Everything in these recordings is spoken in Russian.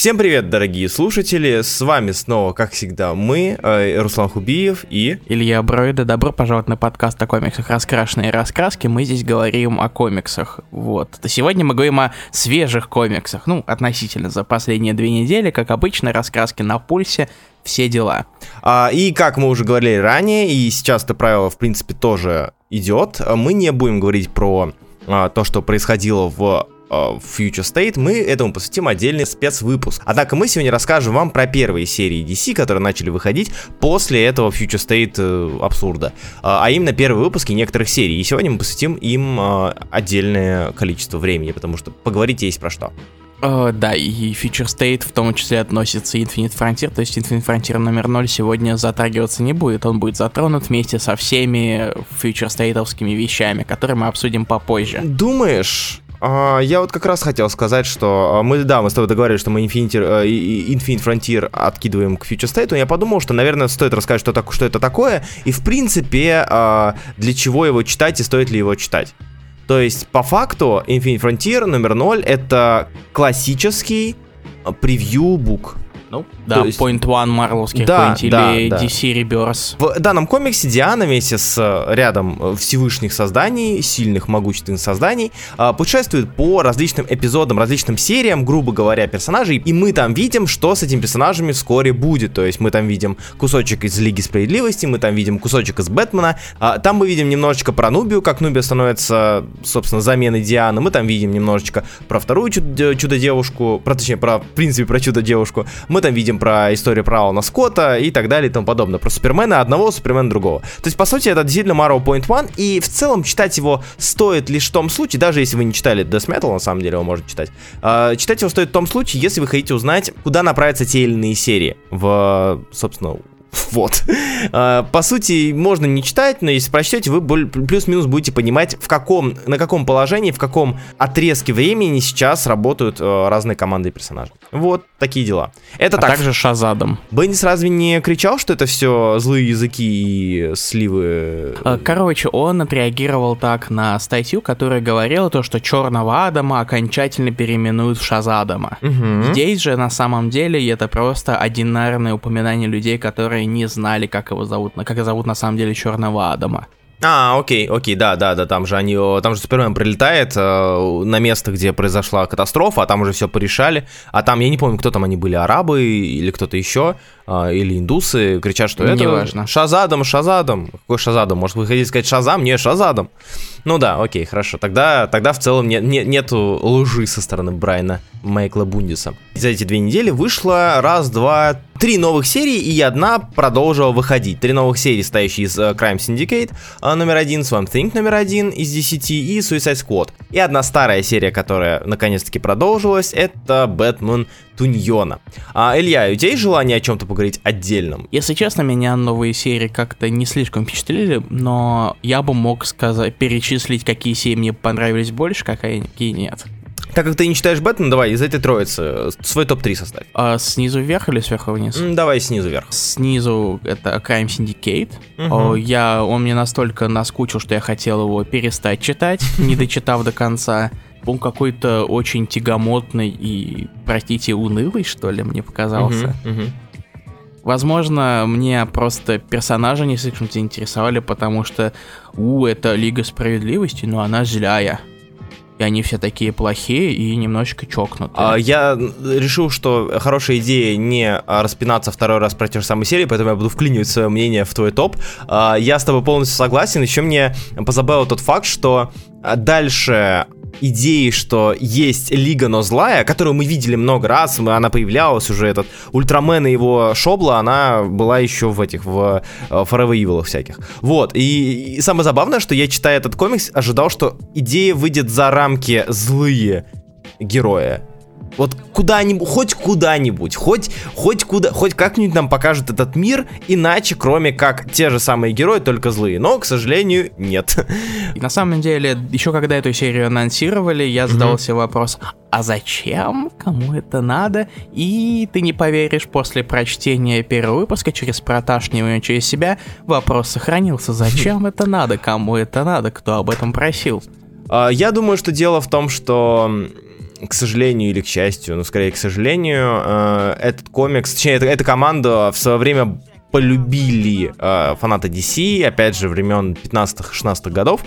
Всем привет, дорогие слушатели! С вами снова, как всегда, мы, э, Руслан Хубиев и... Илья Бройда. Добро пожаловать на подкаст о комиксах «Раскрашенные раскраски». Мы здесь говорим о комиксах. Вот. Сегодня мы говорим о свежих комиксах. Ну, относительно за последние две недели. Как обычно, раскраски на пульсе, все дела. А, и как мы уже говорили ранее, и сейчас это правило, в принципе, тоже идет, мы не будем говорить про а, то, что происходило в Э, Future State, мы этому посвятим отдельный спецвыпуск. Однако мы сегодня расскажем вам про первые серии DC, которые начали выходить после этого Future State э, абсурда. Э, а именно первые выпуски некоторых серий. И сегодня мы посвятим им отдельное количество времени, потому что поговорить есть про что. Uh, да, и Future State в том числе относится Infinite Frontier, то есть Infinite Frontier номер 0 сегодня затрагиваться не будет, он будет затронут вместе со всеми Future State'овскими вещами, которые мы обсудим попозже. Думаешь? А, я вот как раз хотел сказать, что а, мы, да, мы с тобой договорились, что мы Infinity, э, Infinite Frontier откидываем к Future State, но я подумал, что, наверное, стоит рассказать, что, так, что это такое, и, в принципе, а, для чего его читать и стоит ли его читать. То есть, по факту, Infinite Frontier номер 0 — это классический превью-бук. Ну, да, есть... Point One марвелских да, да, или да. DC Rebirth. В данном комиксе Диана вместе с э, рядом э, Всевышних созданий, сильных, могущественных созданий, э, путешествует по различным эпизодам, различным сериям, грубо говоря, персонажей, и мы там видим, что с этими персонажами вскоре будет. То есть мы там видим кусочек из Лиги Справедливости, мы там видим кусочек из Бэтмена, а там мы видим немножечко про Нубию, как Нубия становится, собственно, заменой Дианы, мы там видим немножечко про вторую чудо-девушку, про, точнее, про, в принципе, про чудо-девушку, мы там видим про историю про Алана Скотта и так далее и тому подобное. Про Супермена одного, Супермена другого. То есть, по сути, это действительно Marvel Point One, и в целом читать его стоит лишь в том случае, даже если вы не читали Death Metal, на самом деле, его можно читать, э, читать его стоит в том случае, если вы хотите узнать, куда направятся те или иные серии в, собственно, Вот. А, по сути, можно не читать, но если прочтете, вы плюс-минус будете понимать, в каком, на каком положении, в каком отрезке времени сейчас работают э, разные команды и персонажи. Вот такие дела. Это а так. также Шазадом. Беннис разве не кричал, что это все злые языки и сливы? А, короче, он отреагировал так на статью, которая говорила то, что Черного Адама окончательно переименуют в Шазадама. Угу. Здесь же на самом деле это просто одинарное упоминание людей, которые которые не знали, как его зовут, как зовут на самом деле Черного Адама. А, окей, окей, да, да, да, там же они, там же Супермен прилетает э, на место, где произошла катастрофа, а там уже все порешали, а там, я не помню, кто там они были, арабы или кто-то еще, э, или индусы, кричат, что не это... важно. Шазадом, Шазадом, какой Шазадом, может вы хотите сказать Шазам? Не, Шазадом. Ну да, окей, хорошо, тогда, тогда в целом не, не, нету лжи со стороны Брайна Майкла Бундиса. За эти две недели вышло раз, два, три новых серии, и одна продолжила выходить. Три новых серии, стоящие из uh, Crime Syndicate uh, номер один, Swamp Thing номер один из 10 и Suicide Squad. И одна старая серия, которая наконец-таки продолжилась, это Бэтмен Туньона. А, Илья, у тебя есть желание о чем-то поговорить отдельном? Если честно, меня новые серии как-то не слишком впечатлили, но я бы мог сказать, перечислить, какие серии мне понравились больше, какие нет. Так как ты не читаешь Бэтмен, давай из этой троицы свой топ-3 составь. А снизу вверх или сверху вниз? Давай снизу вверх. Снизу это Crime Syndicate. Угу. Я, он мне настолько наскучил, что я хотел его перестать читать, не дочитав до конца. Он какой-то очень тягомотный и, простите, унылый, что ли, мне показался. Угу, угу. Возможно, мне просто персонажи не слишком заинтересовали, потому что, у, это Лига Справедливости, но она злая и они все такие плохие и немножечко чокнутые. А, я решил, что хорошая идея не распинаться второй раз про те же самые серии, поэтому я буду вклинивать свое мнение в твой топ. А, я с тобой полностью согласен. Еще мне позабавил тот факт, что дальше идеи, что есть Лига, но злая, которую мы видели много раз, она появлялась уже, этот Ультрамен и его Шобла, она была еще в этих, в э, Forever Evil всяких. Вот, и, и самое забавное, что я, читая этот комикс, ожидал, что идея выйдет за рамки злые героя. Вот куда-нибудь, хоть куда-нибудь, хоть, хоть куда, хоть как-нибудь нам покажет этот мир, иначе, кроме как те же самые герои, только злые. Но, к сожалению, нет. На самом деле, еще когда эту серию анонсировали, я задался mm-hmm. вопрос, а зачем? Кому это надо? И ты не поверишь, после прочтения первого выпуска через проташнивание через себя, вопрос сохранился. Зачем это надо? Кому это надо? Кто об этом просил? А, я думаю, что дело в том, что к сожалению или к счастью, но скорее к сожалению, э, этот комикс, точнее, эта, эта команда в свое время полюбили э, фанаты DC, опять же, времен 15-16 годов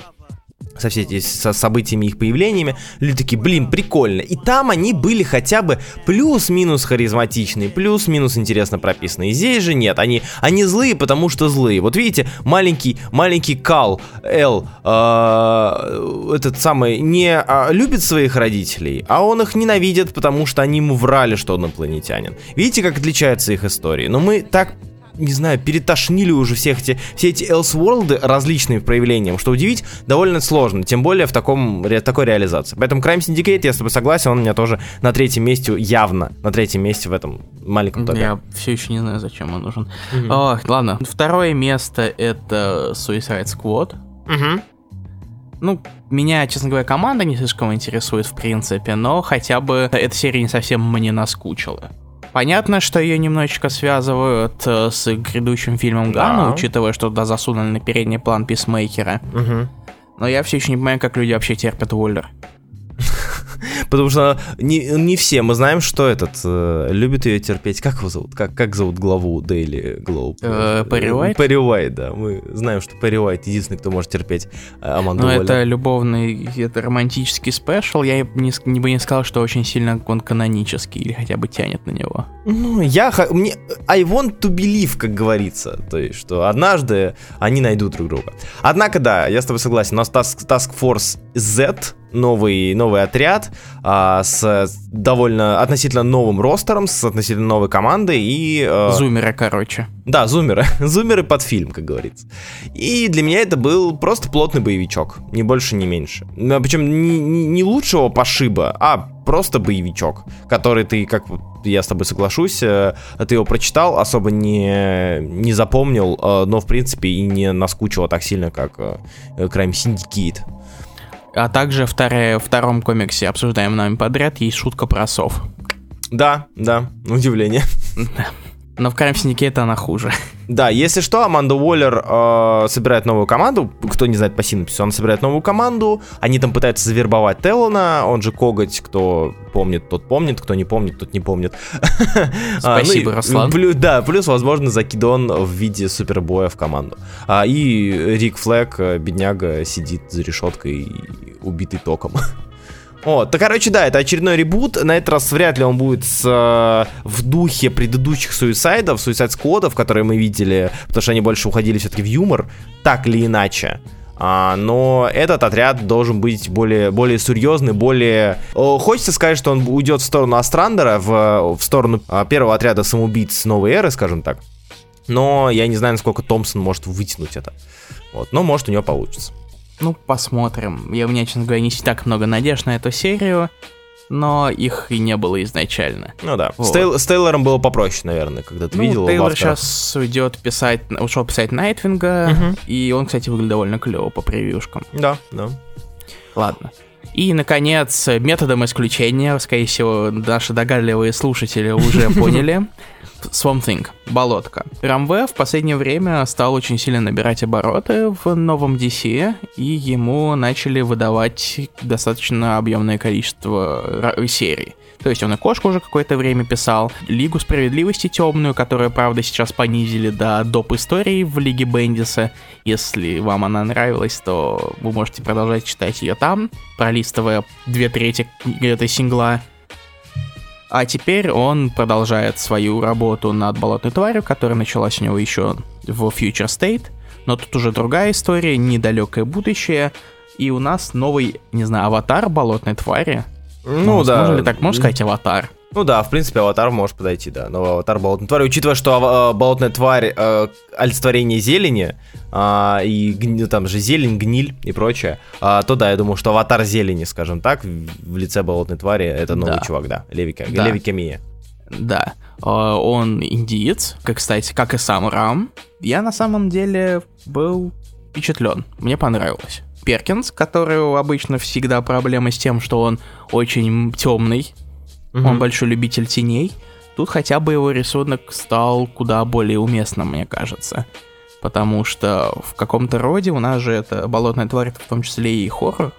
со всеми со событиями их появлениями, люди такие, блин, прикольно. И там они были хотя бы плюс-минус харизматичные, плюс-минус интересно прописаны. И здесь же нет, они, они злые, потому что злые. Вот видите, маленький, маленький Кал, Эл, э, этот самый, не э, любит своих родителей, а он их ненавидит, потому что они ему врали, что он инопланетянин. Видите, как отличаются их истории? Но мы так не знаю, перетошнили уже всех эти, все эти Elseworld различными проявлениями, что удивить довольно сложно, тем более в таком, ре, такой реализации. Поэтому Crime Syndicate, я с тобой согласен, он у меня тоже на третьем месте, явно на третьем месте в этом маленьком топе. Я все еще не знаю, зачем он нужен. Mm-hmm. О, ладно, второе место это Suicide Squad. Угу. Ну, меня, честно говоря, команда не слишком интересует в принципе, но хотя бы эта серия не совсем мне наскучила. Понятно, что ее немножечко связывают э, с грядущим фильмом Ганна, да. учитывая, что туда засунули на передний план писмейкера. Угу. Но я все еще не понимаю, как люди вообще терпят Уоллер. Потому что не, не все, мы знаем, что этот э, любит ее терпеть. Как его зовут? Как, как зовут главу Daily Globe? Э, Перри Уайт? Перри Уайт, да. Мы знаем, что Перри Уайт единственный, кто может терпеть э, Аманду Ну, это любовный, это романтический спешл. Я не, не бы не сказал, что очень сильно он канонический или хотя бы тянет на него. Ну, я... Мне, I want to believe, как говорится. То есть, что однажды они найдут друг друга. Однако, да, я с тобой согласен. У нас Task, Task Force Z новый, новый отряд а, с довольно относительно новым ростером, с относительно новой командой и... А... Зумеры, короче. Да, зумеры. зумеры под фильм, как говорится. И для меня это был просто плотный боевичок, ни больше, ни меньше. Ну, Причем не, не, не лучшего пошиба, а просто боевичок, который ты, как я с тобой соглашусь, э, ты его прочитал, особо не, не запомнил, э, но в принципе и не наскучило так сильно, как Crime Syndicate. А также вторая, в втором комиксе, обсуждаем нами подряд, есть шутка про сов. Да, да, удивление. Но в Crime Syndicate она хуже. Да, если что, Аманда Уоллер э, собирает новую команду. Кто не знает по синапсису, она собирает новую команду. Они там пытаются завербовать Теллона, он же Коготь, кто помнит, тот помнит, кто не помнит, тот не помнит. Спасибо, а, ну, Руслан. Плюс, да, плюс, возможно, закидон в виде супербоя в команду. А, и Рик Флэк, э, бедняга, сидит за решеткой, убитый током. Вот, то, короче, да, это очередной ребут. На этот раз вряд ли он будет с, э, в духе предыдущих суицидов, суицид складов, которые мы видели, потому что они больше уходили все-таки в юмор, так или иначе. А, но этот отряд должен быть более, более серьезный, более... О, хочется сказать, что он уйдет в сторону Астрандера, в, в сторону а, первого отряда самоубийц новой эры, скажем так. Но я не знаю, насколько Томпсон может вытянуть это. Вот, но может у него получится. Ну, посмотрим. Я, меня, честно говоря, не так много надежд на эту серию, но их и не было изначально. Ну да. Вот. С, Тейл, с Тейлором было попроще, наверное, когда ты ну, видел Тейлор сейчас уйдет писать, ушел писать Найтвинга, угу. и он, кстати, выглядит довольно клево по превьюшкам. Да, да. Ладно. И, наконец, методом исключения, скорее всего, наши догадливые слушатели уже поняли, Swamp Thing, болотка. Рамве в последнее время стал очень сильно набирать обороты в новом DC, и ему начали выдавать достаточно объемное количество серий. То есть он и кошку уже какое-то время писал, Лигу Справедливости темную, которую, правда, сейчас понизили до доп. истории в Лиге Бендиса. Если вам она нравилась, то вы можете продолжать читать ее там, пролистывая две трети этой сингла. А теперь он продолжает свою работу над болотной тварью, которая началась у него еще в Future State. Но тут уже другая история, недалекое будущее. И у нас новый, не знаю, аватар болотной твари. Ну, ну да. Можно ли так, можно сказать, аватар? Ну да, в принципе, аватар может подойти, да. Новый аватар болотной твари. Учитывая, что э, болотная тварь э, олицетворение зелени, э, и ну, там же зелень, гниль и прочее, э, то да, я думаю, что аватар зелени, скажем так, в, лице болотной твари, это новый да. чувак, да. Леви, да. Леви Камия. Да, э, он индиец, как, кстати, как и сам Рам. Я на самом деле был впечатлен, мне понравилось. Перкинс, который обычно всегда проблема с тем, что он очень темный, Угу. Он большой любитель теней. Тут хотя бы его рисунок стал куда более уместным, мне кажется. Потому что в каком-то роде у нас же это болотная тварь, в том числе и хоррор.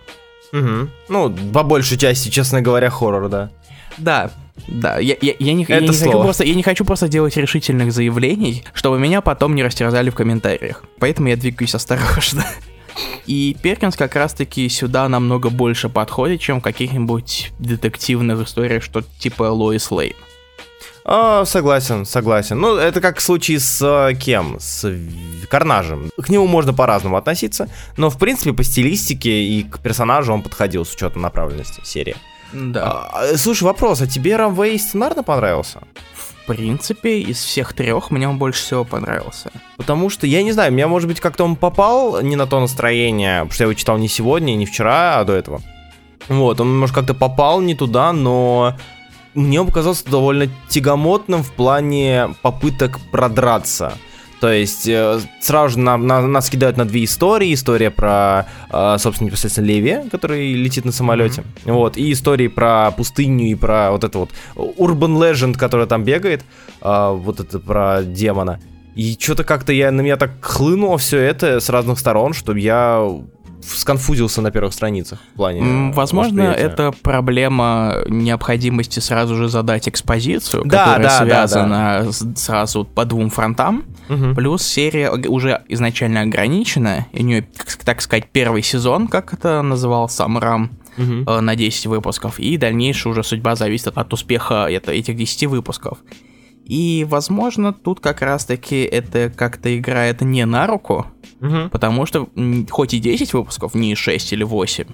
Угу. Ну, по большей части, честно говоря, хоррор, да. Да, да, я, я, я, не, я, не хочу просто, я не хочу просто делать решительных заявлений, чтобы меня потом не растерзали в комментариях. Поэтому я двигаюсь осторожно. И Перкинс как раз-таки сюда намного больше подходит, чем в каких-нибудь детективных историях, что типа Лоис Лейн. А, согласен, согласен. Ну, это как в случае с э, кем? С Карнажем. К нему можно по-разному относиться, но, в принципе, по стилистике и к персонажу он подходил с учетом направленности серии. Да. А, слушай, вопрос, а тебе Рамвей сценарно понравился? Принципе, из всех трех мне он больше всего понравился. Потому что, я не знаю, меня, может быть, как-то он попал не на то настроение, потому что я его читал не сегодня, не вчера, а до этого. Вот, он, может, как-то попал не туда, но мне он показался довольно тягомотным в плане попыток продраться. То есть э, сразу же на, на, нас кидают на две истории. История про, э, собственно, непосредственно Леви, который летит на самолете. Mm-hmm. Вот, и истории про пустыню и про вот это вот Urban Legend, который там бегает. Э, вот это про демона. И что-то как-то я на меня так хлынуло все это с разных сторон, что я сконфузился на первых страницах в плане. Возможно, это проблема необходимости сразу же задать экспозицию, да, которая да, связана да, да. сразу по двум фронтам. Угу. Плюс серия уже изначально ограничена, и у нее, так сказать, первый сезон, как это называл сам Рам. Угу. на 10 выпусков, и дальнейшая уже судьба зависит от успеха это, этих 10 выпусков. И, возможно, тут как раз-таки это как-то играет не на руку, угу. потому что хоть и 10 выпусков, не 6 или 8,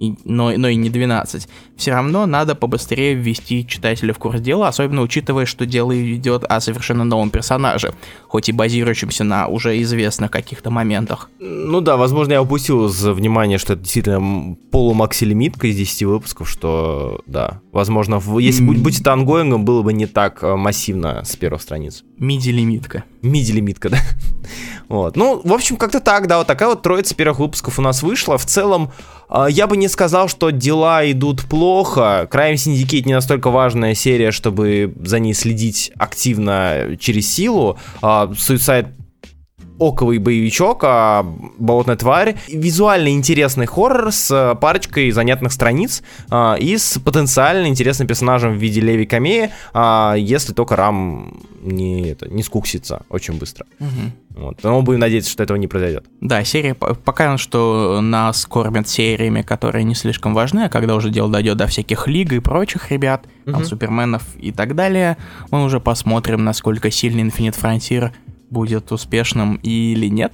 и, но, но и не 12, все равно надо побыстрее ввести читателя в курс дела, особенно учитывая, что дело идет о совершенно новом персонаже, хоть и базирующемся на уже известных каких-то моментах. Ну да, возможно, я упустил из внимания, что это действительно полумакси-лимитка из 10 выпусков, что да, возможно, если mm. будь это ongoing ом, было бы не так э, массивно с первых страниц. Миди-лимитка. Миди-лимитка, да. Вот. Ну, в общем, как-то так, да, вот такая вот троица первых выпусков у нас вышла. В целом, а, я бы не сказал, что дела идут плохо. Crime Syndicate не настолько важная серия, чтобы за ней следить активно через силу. А, Suicide оковый боевичок, а болотная тварь. Визуально интересный хоррор с парочкой занятных страниц а, и с потенциально интересным персонажем в виде Леви Камея, а, если только Рам не, это, не скуксится очень быстро. Угу. Вот. Но мы будем надеяться, что этого не произойдет. Да, серия пока что нас кормят сериями, которые не слишком важны, а когда уже дело дойдет до всяких лиг и прочих ребят, угу. там, суперменов и так далее, мы уже посмотрим, насколько сильный Infinite Frontier будет успешным или нет.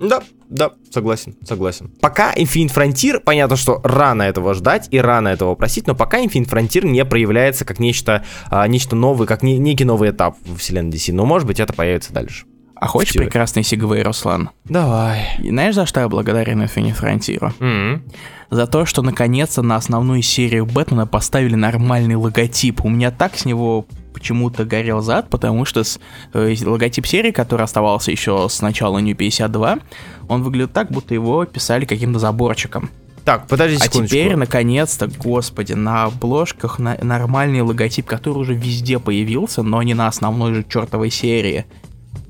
Да, да, согласен, согласен. Пока Infinite Frontier, понятно, что рано этого ждать и рано этого просить, но пока Infinite Frontier не проявляется как нечто, а, нечто новое, как не, некий новый этап в вселенной DC. Но, может быть, это появится дальше. А хочешь Всего. прекрасный сигвей, Руслан? Давай. И знаешь, за что я благодарен Infinite Frontier? Mm-hmm. За то, что наконец-то на основную серию Бэтмена поставили нормальный логотип. У меня так с него почему-то горел зад, потому что с, э, логотип серии, который оставался еще с начала New 52, он выглядит так, будто его писали каким-то заборчиком. Так, подожди секундочку. А теперь, наконец-то, господи, на обложках на нормальный логотип, который уже везде появился, но не на основной же чертовой серии.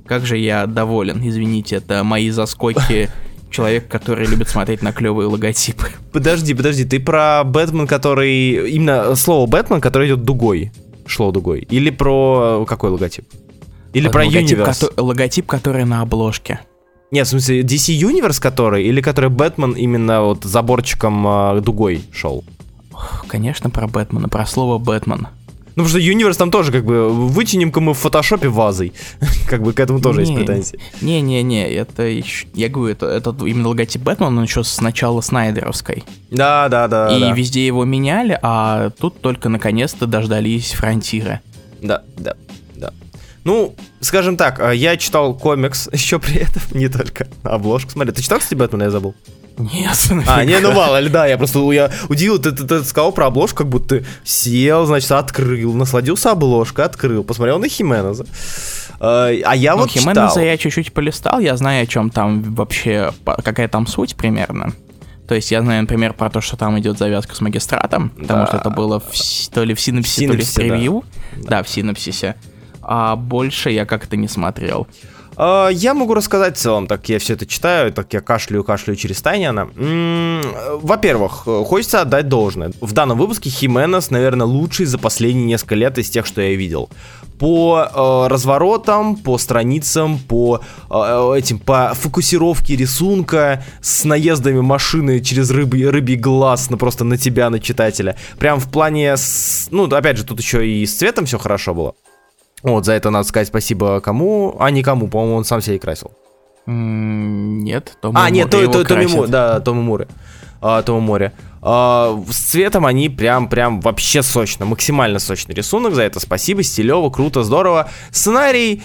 Как же я доволен, извините, это мои заскоки человек, который любит смотреть на клевые логотипы. Подожди, подожди, ты про Бэтмен, который... Именно слово Бэтмен, который идет дугой шло дугой? Или про какой логотип? Или про логотип, Universe? Ко- логотип, который на обложке. Нет, в смысле, DC Universe который, или который Бэтмен именно вот заборчиком э, дугой шел? Конечно, про Бэтмена, про слово Бэтмен. Ну, потому что Universe там тоже как бы вытянем-ка мы в фотошопе вазой. как бы к этому тоже не, есть претензии. Не-не-не, это еще, я говорю, это, это именно логотип Бэтмена, он еще с начала Снайдеровской. Да, да, да. И да. везде его меняли, а тут только наконец-то дождались Фронтира. Да, да, да. Ну, скажем так, а, я читал комикс еще при этом, не только обложку. Смотри, ты читал, кстати, Бэтмена, я забыл? Нет. А, не, ну мало ли, да, я просто я удивил, ты, ты, ты сказал про обложку, как будто ты сел, значит, открыл, насладился обложкой, открыл, посмотрел на Хименеза. А, а я ну, вот Хименеза читал. я чуть-чуть полистал, я знаю, о чем там вообще, какая там суть примерно. То есть я знаю, например, про то, что там идет завязка с магистратом, да. потому что это было в, то ли в синапсисе, то ли в превью. Да. да, в синапсисе. А больше я как-то не смотрел. А, я могу рассказать в целом, так я все это читаю, так я кашляю, кашляю через Тайняна. Во-первых, хочется отдать должное. В данном выпуске Хименес, наверное, лучший за последние несколько лет из тех, что я видел по э, разворотам, по страницам, по э, этим, по фокусировке рисунка с наездами машины через рыбий, рыбий глаз, ну просто на тебя, на читателя. Прям в плане, с, ну опять же, тут еще и с цветом все хорошо было. Вот, за это надо сказать спасибо кому, а не кому, по-моему, он сам себя и красил. Нет, Том А, нет, то, то, Томми Мур, да, Тома Муры. А, Тома Море. А, с цветом они прям, прям вообще сочно, максимально сочный рисунок, за это спасибо, стилево, круто, здорово. Сценарий...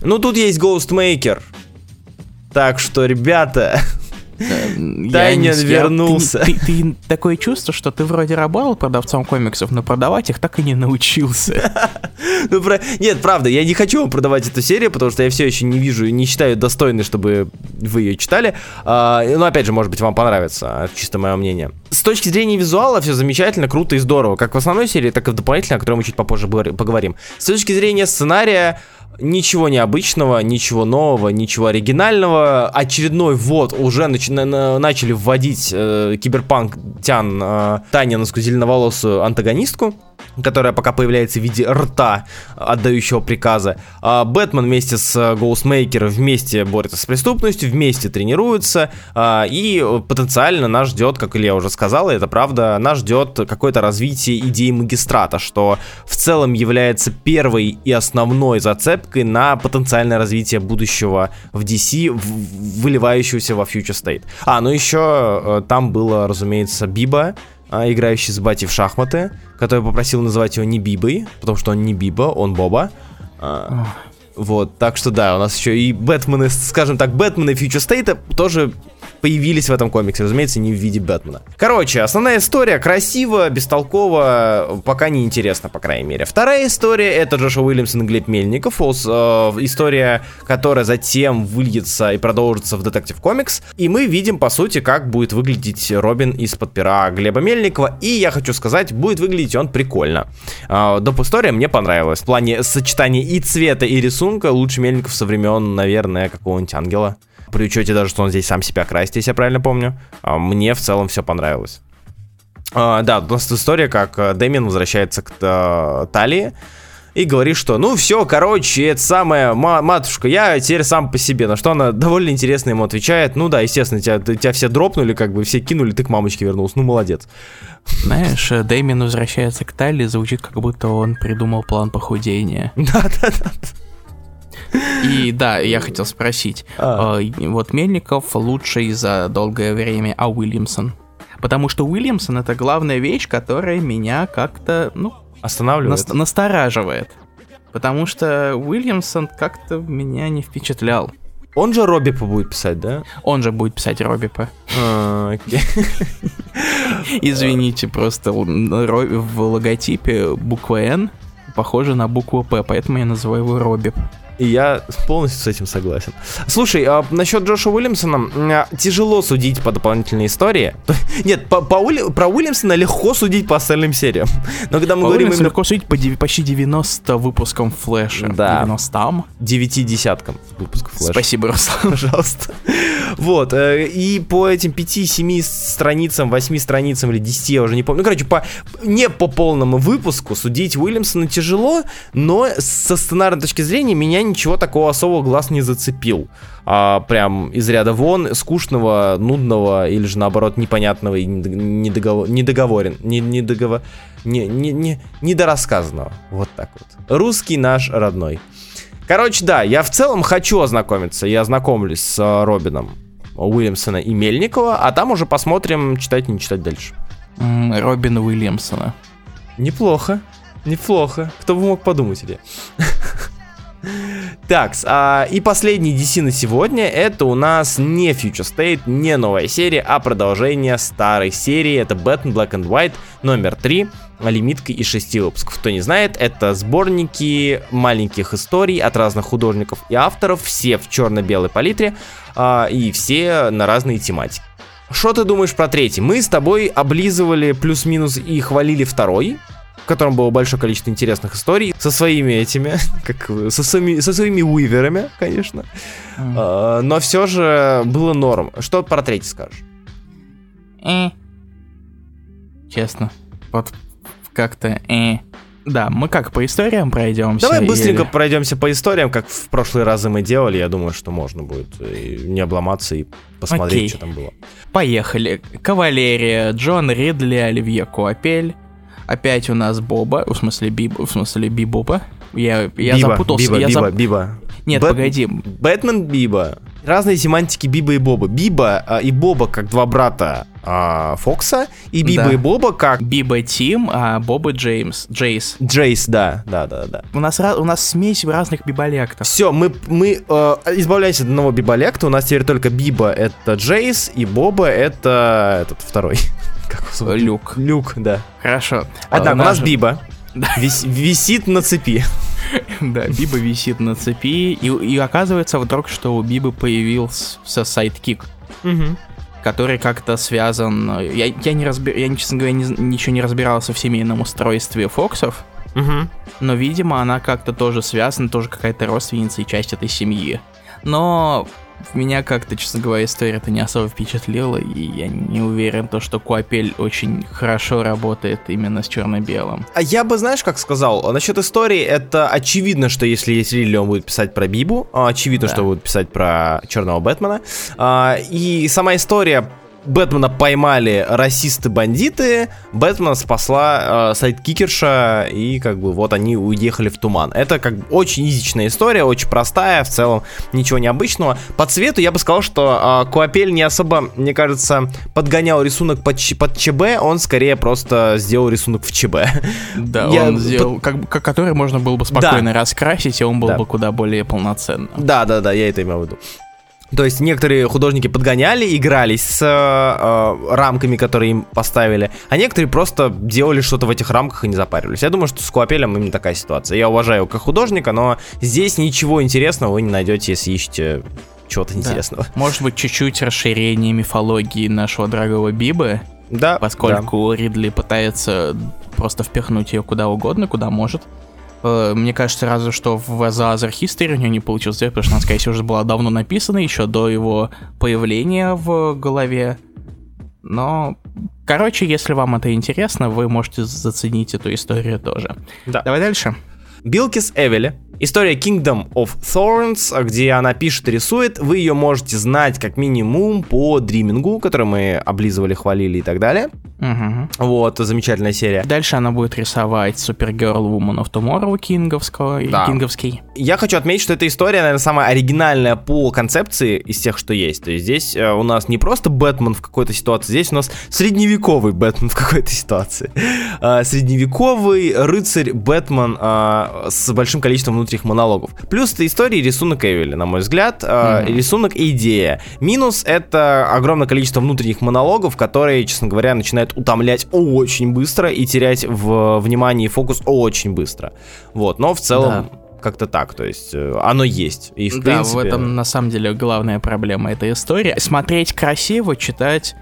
Ну, тут есть Ghostmaker. Так что, ребята, Тайнин вернулся. Ты, ты, ты такое чувство, что ты вроде работал продавцом комиксов, но продавать их так и не научился. ну, про... Нет, правда, я не хочу вам продавать эту серию, потому что я все еще не вижу и не считаю достойной, чтобы вы ее читали. А, но опять же, может быть, вам понравится, чисто мое мнение. С точки зрения визуала все замечательно, круто и здорово, как в основной серии, так и в дополнительной, о которой мы чуть попозже поговорим. С точки зрения сценария, Ничего необычного, ничего нового, ничего оригинального. Очередной вот уже нач- на- начали вводить э, киберпанк Тян э, Танинскую зеленоволосую антагонистку которая пока появляется в виде рта, отдающего приказа. А Бэтмен вместе с Гоустмейкером вместе борется с преступностью, вместе тренируются, а, и потенциально нас ждет, как Илья уже сказал, и это правда, нас ждет какое-то развитие идеи магистрата, что в целом является первой и основной зацепкой на потенциальное развитие будущего в DC, выливающегося во Future State. А, ну еще э, там было, разумеется, Биба, играющий с Бати в шахматы, который попросил называть его не Бибой, потому что он не Биба, он Боба. А, вот, так что да, у нас еще и Бэтмены, скажем так, Бэтмены Future State тоже появились в этом комиксе, разумеется, не в виде Бэтмена. Короче, основная история красиво, бестолково, пока не интересно, по крайней мере. Вторая история это Джошуа Уильямсон и Глеб Мельников, э, история, которая затем выльется и продолжится в Детектив Комикс, и мы видим, по сути, как будет выглядеть Робин из-под пера Глеба Мельникова, и я хочу сказать, будет выглядеть он прикольно. Э, доп. история мне понравилась, в плане сочетания и цвета, и рисунка лучше Мельников со времен, наверное, какого-нибудь Ангела. При учете даже, что он здесь сам себя красит, если я правильно помню. А, мне в целом все понравилось. А, да, у нас история, как э, Дэмин возвращается к э, Талии и говорит, что ну все, короче, это самая матушка, я теперь сам по себе. На что она довольно интересно ему отвечает, ну да, естественно, тебя, тебя все дропнули, как бы все кинули, ты к мамочке вернулся, ну молодец. Знаешь, э, Дэмин возвращается к Талии, звучит как будто он придумал план похудения. Да-да-да. И да, я хотел спросить, а. э, вот Мельников лучший за долгое время, а Уильямсон? Потому что Уильямсон это главная вещь, которая меня как-то, ну, останавливает, наст- настораживает. Потому что Уильямсон как-то меня не впечатлял. Он же Робипа будет писать, да? Он же будет писать Робипа. А, Извините, просто в логотипе буква Н похожа на букву П, поэтому я называю его Робип. И я полностью с этим согласен. Слушай, а насчет Джоша Уильямсона, а, тяжело судить по дополнительной истории. Нет, по, по Уилли, про Уильямсона легко судить по остальным сериям. Но когда мы по говорим... Именно... легко судить по почти 90 выпускам Флэша. Да. 90 Девяти десяткам выпусков Флэша. Спасибо, Руслан. Пожалуйста. Вот, э, и по этим 5-7 страницам, 8 страницам или 10, я уже не помню. Ну, короче, по, не по полному выпуску судить Уильямсона тяжело, но со сценарной точки зрения меня ничего такого особого глаз не зацепил. А, прям из ряда вон, скучного, нудного или же наоборот непонятного и недоговор... недоговорен, не, недоговор... не, не, не, недорассказанного. Вот так вот. Русский наш родной. Короче, да, я в целом хочу ознакомиться. Я ознакомлюсь с э, Робином Уильямсона и Мельникова, а там уже посмотрим, читать, не читать дальше. Робина Уильямсона. Неплохо, неплохо. Кто бы мог подумать или? Так, а, и последний DC на сегодня, это у нас не Future State, не новая серия, а продолжение старой серии, это Batman Black and White номер 3, лимиткой из 6 выпусков. Кто не знает, это сборники маленьких историй от разных художников и авторов, все в черно-белой палитре, а, и все на разные тематики. Что ты думаешь про третий? Мы с тобой облизывали плюс-минус и хвалили второй, котором было большое количество интересных историй, со своими этими, как со своими, со своими уиверами, конечно. Mm. Но все же было норм. Что про третий скажешь? Э. Честно. Вот как-то э. Да, мы как по историям пройдемся? Давай быстренько или... пройдемся по историям, как в прошлые разы мы делали. Я думаю, что можно будет не обломаться и посмотреть, Окей. что там было. Поехали. Кавалерия, Джон Ридли, Оливье Куапель. Опять у нас Боба, в смысле Биба, в смысле Бибоба. Я, я Биба, запутался. Биба, я Биба, зап... Биба. Нет, Бэт... погоди. Бэтмен Биба. Разные семантики Биба и Боба. Биба а, и Боба как два брата а, Фокса, и Биба да. и Боба как... Биба Тим, а Боба Джеймс. Джейс. Джейс, да, да, да, да. У нас, у нас смесь разных биболектов. Все, мы, мы э, избавляемся от одного биболекта, у нас теперь только Биба это Джейс, и Боба это этот второй. Как Люк. Люк, да. Хорошо. Однако, а, у нас Биба. Вис, висит на цепи. Да, Биба висит на цепи, и, и оказывается вдруг, что у Бибы появился sidekick, угу. который как-то связан... Я, я, не я, честно говоря, не, ничего не разбирался в семейном устройстве Фоксов, угу. но, видимо, она как-то тоже связана, тоже какая-то родственница и часть этой семьи. Но меня как-то, честно говоря, история это не особо впечатлила, и я не уверен, то, что Куапель очень хорошо работает именно с черно-белым. А я бы, знаешь, как сказал, насчет истории, это очевидно, что если есть Ридли, он будет писать про Бибу, а очевидно, да. что будет писать про черного Бэтмена, а, и сама история Бэтмена поймали расисты-бандиты, Бэтмена спасла э, сайдкикерша, и как бы вот они уехали в туман. Это как бы очень изичная история, очень простая, в целом ничего необычного. По цвету я бы сказал, что э, Куапель не особо, мне кажется, подгонял рисунок под, под ЧБ, он скорее просто сделал рисунок в ЧБ. Да, я... он сделал, как, как, который можно было бы спокойно да. раскрасить, и он был да. бы куда более полноценным. Да, да, да, я это имел в виду. То есть некоторые художники подгоняли, игрались с э, рамками, которые им поставили, а некоторые просто делали что-то в этих рамках и не запаривались. Я думаю, что с Куапелем именно такая ситуация. Я уважаю его как художника, но здесь ничего интересного вы не найдете, если ищете чего-то да. интересного. Может быть, чуть-чуть расширение мифологии нашего дорогого Бибы. Да. Поскольку да. Ридли пытается просто впихнуть ее куда угодно, куда может. Э, мне кажется, разве что в The Other History у него не получилось сделать, потому что она, скорее всего, уже была давно написана, еще до его появления в голове. Но, короче, если вам это интересно, вы можете заценить эту историю тоже. Да. Давай дальше. Билкис Эвели История Kingdom of Thorns, где она пишет и рисует, вы ее можете знать как минимум по Дримингу, который мы облизывали, хвалили и так далее. Угу. Вот, замечательная серия. Дальше она будет рисовать Supergirl Woman of Tomorrow кинговского, да. кинговский. Я хочу отметить, что эта история, наверное, самая оригинальная по концепции из тех, что есть. То есть здесь э, у нас не просто Бэтмен в какой-то ситуации, здесь у нас средневековый Бэтмен в какой-то ситуации. Э, средневековый рыцарь Бэтмен э, с большим количеством внутренних монологов. Плюс это история рисунок Эвели, на мой взгляд. Mm-hmm. Рисунок и идея. Минус это огромное количество внутренних монологов, которые, честно говоря, начинают утомлять очень быстро и терять в внимании и фокус очень быстро. Вот, но в целом... Да как-то так, то есть э, оно есть. И в да, принципе... в этом на самом деле главная проблема этой истории. Смотреть красиво, читать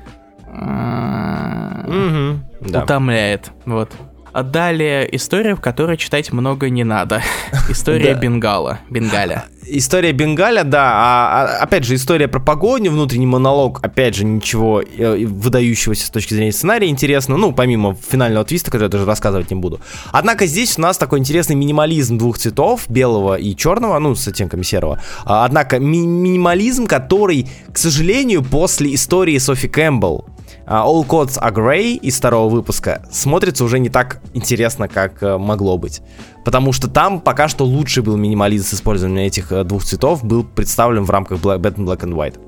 угу, утомляет. Вот. А далее история, в которой читать много не надо. История Бенгала. Бенгаля. История Бенгаля, да. А, а, опять же, история про погоню, внутренний монолог, опять же, ничего э, выдающегося с точки зрения сценария интересно. Ну, помимо финального твиста, который я даже рассказывать не буду. Однако здесь у нас такой интересный минимализм двух цветов, белого и черного, ну, с оттенками серого. А, однако ми- минимализм, который, к сожалению, после истории Софи Кэмпбелл, All Codes are Grey из второго выпуска смотрится уже не так интересно, как э, могло быть. Потому что там пока что лучший был минимализм с использованием этих э, двух цветов был представлен в рамках Black, Batman Black and White.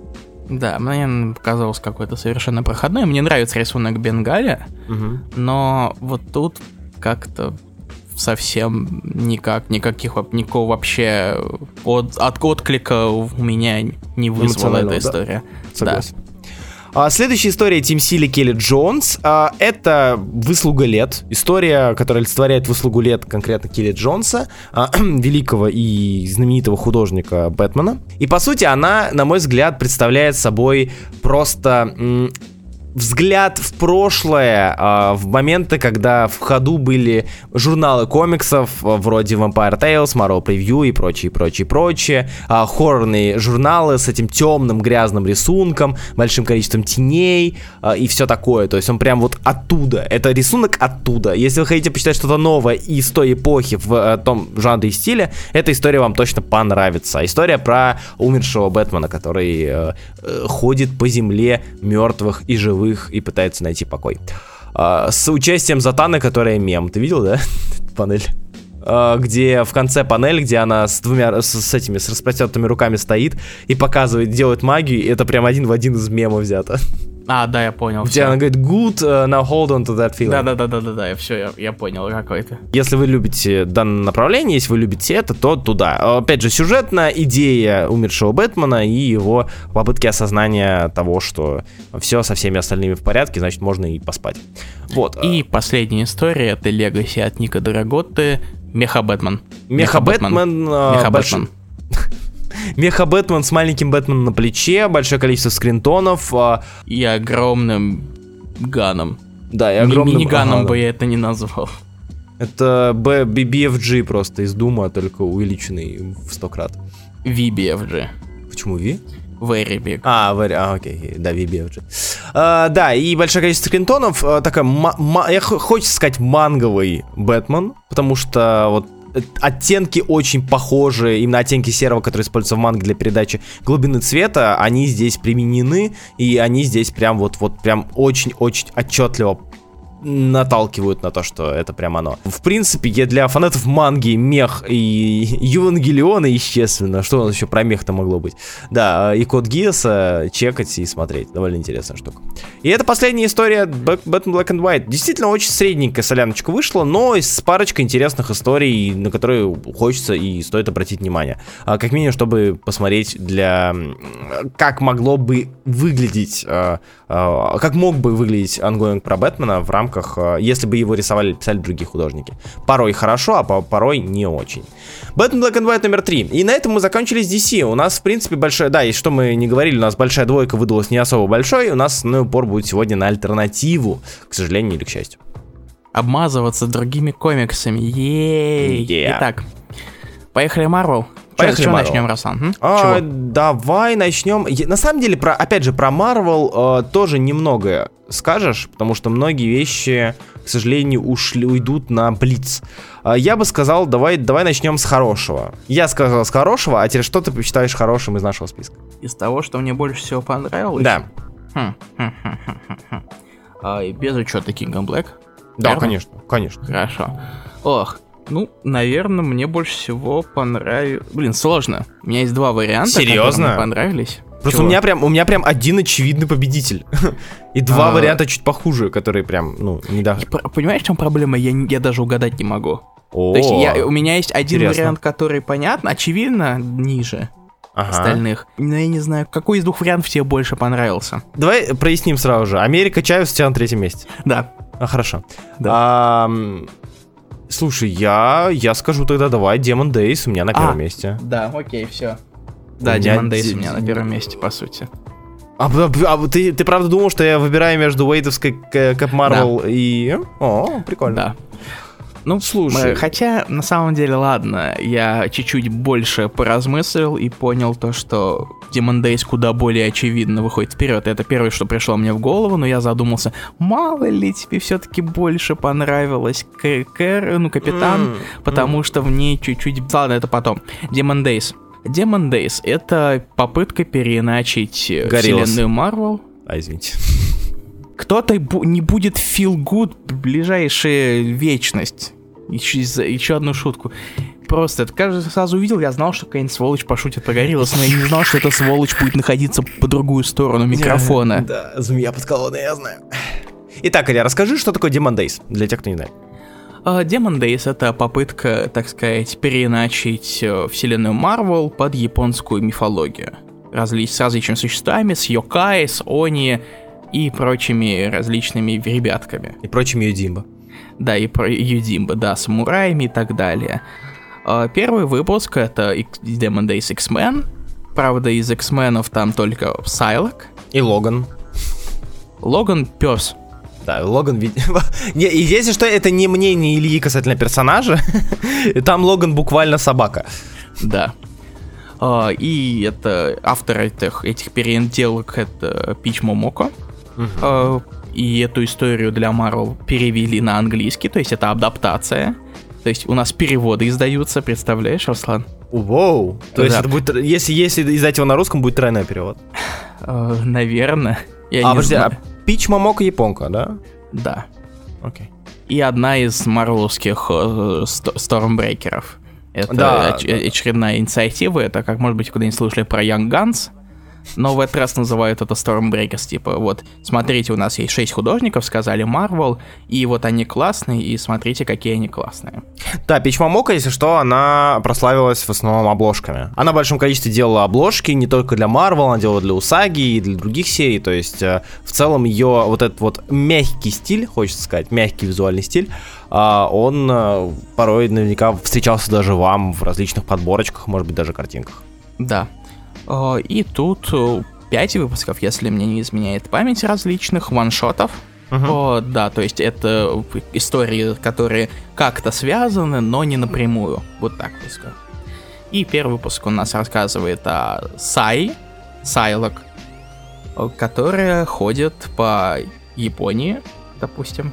Да, мне показалось какой-то совершенно проходной. Мне нравится рисунок Бенгаля, угу. но вот тут как-то совсем никак, никаких, никакого вообще от, от отклика у меня не вызвала эта история. Да. Согласен. Да. А, следующая история Тим Сили Келли Джонс. А, это выслуга лет. История, которая олицетворяет выслугу лет конкретно Келли Джонса, а, великого и знаменитого художника Бэтмена. И по сути она, на мой взгляд, представляет собой просто взгляд в прошлое, э, в моменты, когда в ходу были журналы комиксов э, вроде Vampire Tales, Marvel Preview и прочее, прочее, прочее, э, хоррорные журналы с этим темным грязным рисунком, большим количеством теней и все такое. То есть он прям вот оттуда. Это рисунок оттуда. Если вы хотите почитать что-то новое из той эпохи в э, том жанре и стиле, эта история вам точно понравится. История про умершего Бэтмена, который э, э, ходит по земле мертвых и живых и пытается найти покой. Э, с участием Затаны, которая мем. Ты видел, да? Панель где в конце панель, где она с двумя, с, с этими, с распростертыми руками стоит и показывает, делает магию, и это прям один в один из мема взято. А, да, я понял. Где она говорит, good, uh, now hold on to that feeling. Да-да-да-да-да, все, я, я понял, какой это. Если вы любите данное направление, если вы любите это, то туда. Опять же, сюжетная идея умершего Бэтмена и его попытки осознания того, что все со всеми остальными в порядке, значит, можно и поспать. Вот. И последняя история, это Легаси от Ника Дороготты, Меха Бэтмен. Меха Бэтмен. Меха Бэтмен. Меха Бэтмен с маленьким Бэтменом на плече, большое количество скринтонов. А... И огромным ганом. Да, и огромным... Мини-ганом ага, бы я это не назвал. Это BBFG просто из Дума, только увеличенный в 100 крат. VBFG. Почему V? Very big. А, very, а, окей, да, VBFG. А, да, и большое количество скринтонов. А, такая, я хочется сказать, манговый Бэтмен, потому что вот оттенки очень похожи, именно оттенки серого, которые используются в манге для передачи глубины цвета, они здесь применены, и они здесь прям вот, вот прям очень-очень отчетливо наталкивают на то, что это прям оно. В принципе, я для фанатов манги, мех и Евангелиона, естественно, что у нас еще про мех-то могло быть? Да, и Код Гиаса чекать и смотреть. Довольно интересная штука. И это последняя история Batman Black and White. Действительно, очень средненькая соляночка вышла, но с парочкой интересных историй, на которые хочется и стоит обратить внимание. А, как минимум, чтобы посмотреть для... Как могло бы выглядеть... А, а, как мог бы выглядеть ongoing про Бэтмена в рамках рамках, э, если бы его рисовали писали другие художники. Порой хорошо, а порой не очень. Batman Black and White номер 3. И на этом мы закончили с DC. У нас, в принципе, большая... Да, и что мы не говорили, у нас большая двойка выдалась не особо большой. У нас основной упор будет сегодня на альтернативу, к сожалению или к счастью. Обмазываться другими комиксами. Ей. Yeah. Итак, поехали Марвел. Поехали, Что начнем, Руслан? А, давай начнем. На самом деле, про, опять же, про Марвел э, тоже немного скажешь, потому что многие вещи, к сожалению, ушли, уйдут на Блиц. Э, я бы сказал, давай, давай начнем с хорошего. Я сказал с хорошего, а теперь что ты считаешь хорошим из нашего списка? Из того, что мне больше всего понравилось? Да. Хм, хм, хм, а, и без учета King Black? Да, Верно? конечно, конечно. Хорошо. Ох, ну, наверное, мне больше всего понравилось... Блин, сложно. У меня есть два варианта, Серьезно? которые мне понравились. Просто Чего? у меня прям, у меня прям один очевидный победитель. И два а... варианта чуть похуже, которые прям, ну, не да. Понимаешь, в чем проблема? Я, я даже угадать не могу. О, То есть я, у меня есть один интересно. вариант, который понятно, очевидно, ниже ага. остальных. Но я не знаю, какой из двух вариантов тебе больше понравился. Давай проясним сразу же. Америка Чайвс у тебя на третьем месте. Да. А, хорошо. Да. А, Слушай, я, я скажу тогда давай Demon Days у меня на первом а, месте. Да, окей, все. Да, Demon Days у меня на первом месте, по сути. А, а, а ты, ты правда думал, что я выбираю между Уэйтовской Кэп Марвел да. и... О, прикольно. Да. Ну, слушай. Хотя, на самом деле, ладно, я чуть-чуть больше поразмыслил и понял то, что Demon Days куда более очевидно выходит вперед. Это первое, что пришло мне в голову, но я задумался, мало ли тебе все-таки больше понравилось Кэр, ну, Капитан, mm, потому mm. что в ней чуть-чуть... Ладно, это потом. Demon Days. Demon Days — это попытка переиначить Горелось. вселенную Марвел. А, извините. Кто-то не будет feel good ближайшая вечность. Еще, еще одну шутку. Просто, это каждый сразу увидел, я знал, что какая-нибудь сволочь пошутит про Гориллас, но я не знал, что эта сволочь будет находиться по другую сторону микрофона. Да, змея под колонной, я знаю. Итак, Илья, расскажи, что такое Demon Days, для тех, кто не знает. Uh, Demon Days — это попытка, так сказать, переиначить uh, вселенную Марвел под японскую мифологию. Разли... С различными существами, с Йокай, с Они и прочими различными ребятками. И прочими Юдимба. Да, и про Юдимба, да, самураями и так далее. А, первый выпуск это Demon Days X-Men. Правда, из X-менов там только Сайлок. И Логан. Логан пес. Да, Логан... не, если что, это не мнение Ильи касательно персонажа. Там Логан буквально собака. Да. Uh, и это автор этих, этих переделок это Пич Момоко. Uh-huh. Uh, и эту историю для Marvel перевели на английский, то есть это адаптация. То есть у нас переводы издаются, представляешь, Руслан? Воу! То да. есть это будет, если, если издать его на русском, будет тройной перевод? Uh, наверное. Я а, подожди, знаю. а Пич Момока японка, да? Да. Окей. Okay. И одна из марвеловских э, стормбрейкеров. Это да, оч- да. очередная инициатива. Это, как, может быть, куда-нибудь слышали про Young Guns но в этот раз называют это Stormbreakers, типа, вот, смотрите, у нас есть 6 художников, сказали Marvel, и вот они классные, и смотрите, какие они классные. Да, Пич Мамока, если что, она прославилась в основном обложками. Она в большом количестве делала обложки не только для Marvel, она делала для Усаги и для других серий, то есть э, в целом ее вот этот вот мягкий стиль, хочется сказать, мягкий визуальный стиль, а, он э, порой наверняка встречался даже вам в различных подборочках, может быть, даже картинках. Да, и тут 5 э, выпусков, если мне не изменяет память, различных ваншотов. Uh-huh. О, да, то есть это истории, которые как-то связаны, но не напрямую. Вот так бы сказать. И первый выпуск у нас рассказывает о Сай, Сайлок, э, которая ходит по Японии, допустим.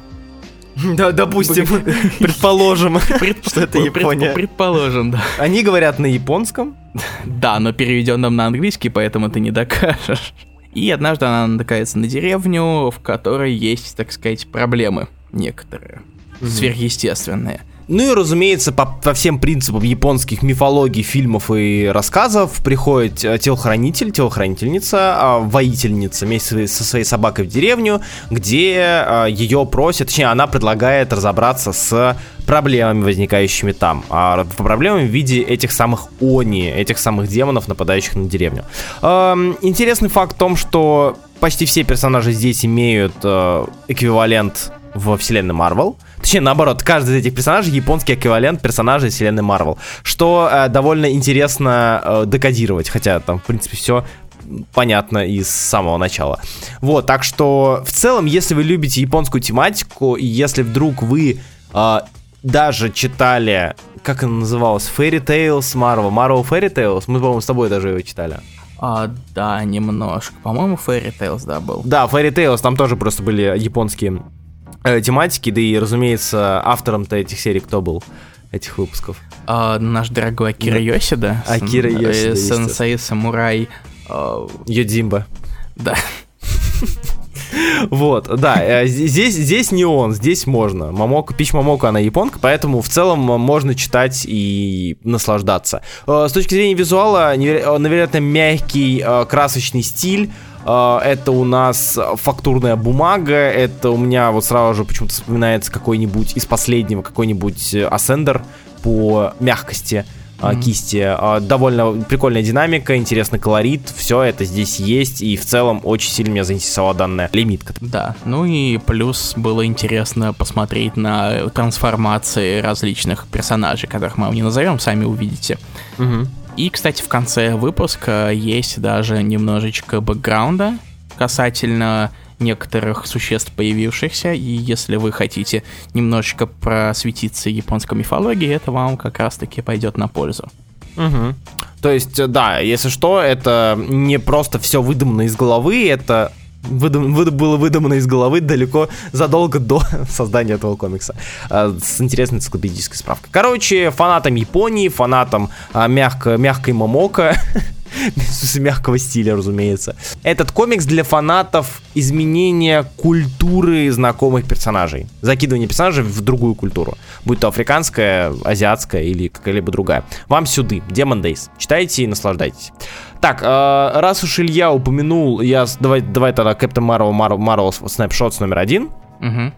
Да, допустим, предположим, что это Япония. Предположим, да. Они говорят на японском, да, но переведенном на английский, поэтому ты не докажешь. И однажды она натыкается на деревню, в которой есть, так сказать, проблемы некоторые, сверхъестественные. Ну и, разумеется, по, по всем принципам японских мифологий, фильмов и рассказов приходит э, телохранитель, телохранительница, а, воительница вместе со своей собакой в деревню, где а, ее просят, точнее, она предлагает разобраться с проблемами, возникающими там. А проблемами в виде этих самых они, этих самых демонов, нападающих на деревню. Интересный факт в том, что почти все персонажи здесь имеют э, эквивалент во вселенной Марвел. Точнее, наоборот, каждый из этих персонажей японский эквивалент персонажей вселенной Марвел. Что э, довольно интересно э, декодировать, хотя там, в принципе, все понятно из самого начала. Вот, так что в целом, если вы любите японскую тематику, и если вдруг вы э, даже читали, как она называлась, Fairy Tales Marvel, Marvel Fairy Tales, мы, по-моему, с тобой даже ее читали. А, да, немножко. По-моему, Fairy Tales, да, был. Да, Fairy Tales, там тоже просто были японские э, тематики, да и, разумеется, автором-то этих серий кто был? этих выпусков. А, наш дорогой Акира Йосида. Акира Йосида. Э, сенсей, самурай. Э, Йодимба. Да. Вот, да, э, здесь, здесь не он, здесь можно. Мамока, Пич Мамока, она японка, поэтому в целом можно читать и наслаждаться. С точки зрения визуала, невероятно мягкий, красочный стиль, а, это у нас фактурная бумага, это у меня вот сразу же почему-то вспоминается какой-нибудь из последнего, какой-нибудь Ascender по мягкости mm-hmm. кисти. А, довольно прикольная динамика, интересный колорит, все это здесь есть, и в целом очень сильно меня заинтересовала данная лимитка. Да, ну и плюс было интересно посмотреть на трансформации различных персонажей, которых мы не назовем, сами увидите. Mm-hmm. И, кстати, в конце выпуска есть даже немножечко бэкграунда касательно некоторых существ появившихся, и если вы хотите немножечко просветиться японской мифологии, это вам как раз-таки пойдет на пользу. Угу. То есть, да, если что, это не просто все выдумано из головы, это выдум, было выдумано из головы далеко задолго до создания этого комикса. А, с интересной энциклопедической справкой. Короче, фанатам Японии, фанатам а, мягко, мягкой Момока мягкого стиля, разумеется. Этот комикс для фанатов изменения культуры знакомых персонажей. Закидывание персонажей в другую культуру. Будь то африканская, азиатская или какая-либо другая. Вам сюды. Demon Days. Читайте и наслаждайтесь. Так, э, раз уж Илья упомянул, я давай, давай тогда Captain Marvel, Marvel, Marvel Snapshots номер один. Угу.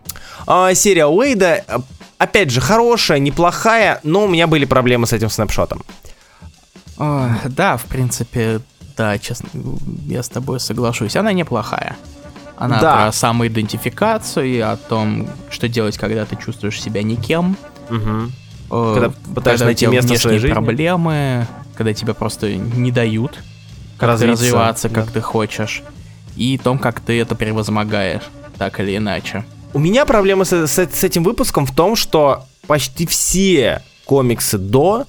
Э, серия Уэйда, опять же, хорошая, неплохая, но у меня были проблемы с этим снапшотом. О, да, в принципе, да, честно, я с тобой соглашусь. Она неплохая. Она да. про самоидентификацию, о том, что делать, когда ты чувствуешь себя никем. Угу. Когда пытаешься найти место в своей жизни. проблемы, когда тебя просто не дают как развиться, развиваться, как да. ты хочешь. и том, как ты это превозмогаешь, так или иначе. У меня проблема с, с, с этим выпуском в том, что почти все комиксы до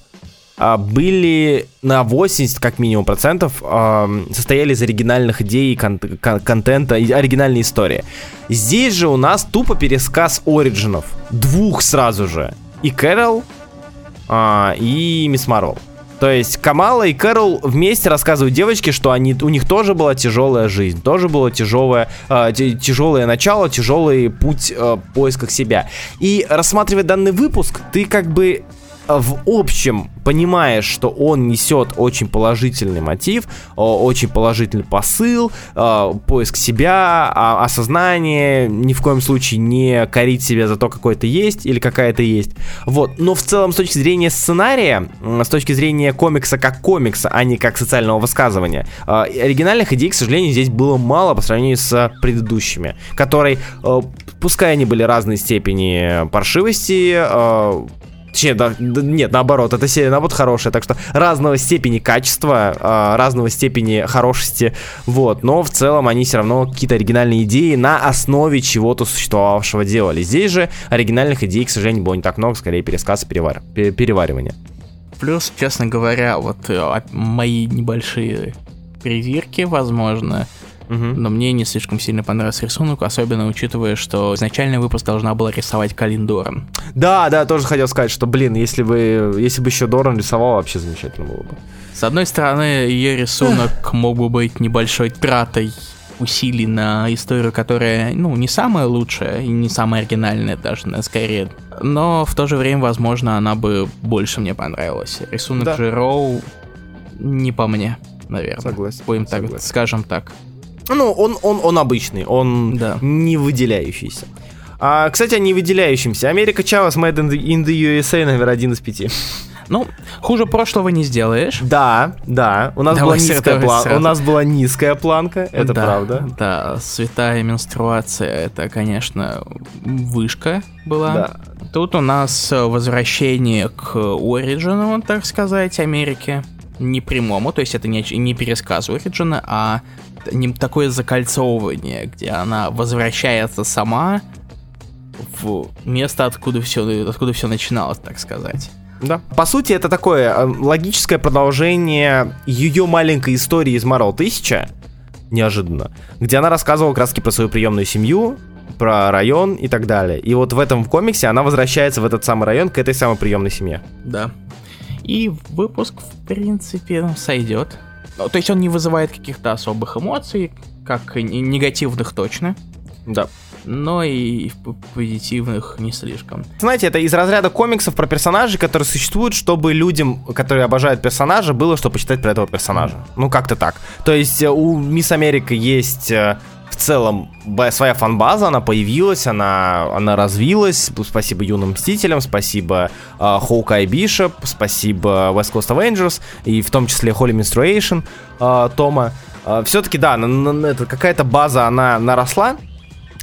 а, были на 80 как минимум процентов а, состояли из оригинальных идей, кон- кон- контента, оригинальной истории. Здесь же у нас тупо пересказ оригинов. Двух сразу же. И Кэрол, а, и Мисс Марвел. То есть Камала и Кэрол вместе рассказывают девочке, что они, у них тоже была тяжелая жизнь, тоже было тяжелое, э, тяжелое начало, тяжелый путь э, поисках себя. И рассматривая данный выпуск, ты как бы в общем понимаешь, что он несет очень положительный мотив, очень положительный посыл, а, поиск себя, а, осознание, ни в коем случае не корить себя за то, какой ты есть или какая ты есть. Вот. Но в целом с точки зрения сценария, с точки зрения комикса как комикса, а не как социального высказывания, оригинальных идей, к сожалению, здесь было мало по сравнению с предыдущими, которые, пускай они были разной степени паршивости, Точнее, да, нет, наоборот, эта серия, наоборот, хорошая, так что разного степени качества, э, разного степени хорошести, вот, но в целом они все равно какие-то оригинальные идеи на основе чего-то существовавшего делали. Здесь же оригинальных идей, к сожалению, было не так много, скорее пересказ и перевар... переваривание. Плюс, честно говоря, вот э, мои небольшие придирки, возможно, но мне не слишком сильно понравился рисунок, особенно учитывая, что изначальный выпуск должна была рисовать Калин Доран. Да, да, тоже хотел сказать, что, блин, если бы, если бы еще Доран рисовал, вообще замечательно было бы. С одной стороны, ее рисунок мог бы быть небольшой тратой усилий на историю, которая, ну, не самая лучшая и не самая оригинальная даже, скорее. Но в то же время, возможно, она бы больше мне понравилась. Рисунок да. же Роу не по мне, наверное. Согласен. Будем согласен. так, скажем так. Ну, он, он, он обычный, он да. не выделяющийся. А, кстати, о не выделяющемся. Америка Чавас Made in the, USA номер один из пяти. Ну, хуже прошлого не сделаешь. Да, да. У нас, была низкая, план... У нас была низкая планка, это да, правда. Да, святая менструация, это, конечно, вышка была. Да. Тут у нас возвращение к Ориджину, так сказать, Америки. Не прямому, то есть это не, не пересказ Ориджина, а такое закольцовывание, где она возвращается сама в место, откуда все, откуда все начиналось, так сказать. Да. По сути, это такое э, логическое продолжение ее маленькой истории из Marvel 1000, неожиданно, где она рассказывала краски про свою приемную семью, про район и так далее. И вот в этом комиксе она возвращается в этот самый район к этой самой приемной семье. Да. И выпуск, в принципе, сойдет. Ну, то есть он не вызывает каких-то особых эмоций, как негативных точно. Да. Но и позитивных не слишком. Знаете, это из разряда комиксов про персонажей, которые существуют, чтобы людям, которые обожают персонажа, было что почитать про этого персонажа. Ну, как-то так. То есть э, у Мисс Америка есть э, в целом своя фанбаза, она появилась, она, она развилась. Спасибо юным мстителям, спасибо Хоукай uh, Бишоп, спасибо West Coast Avengers, и в том числе Holy Menstruation uh, Тома. Uh, Все-таки, да, какая-то база, она наросла,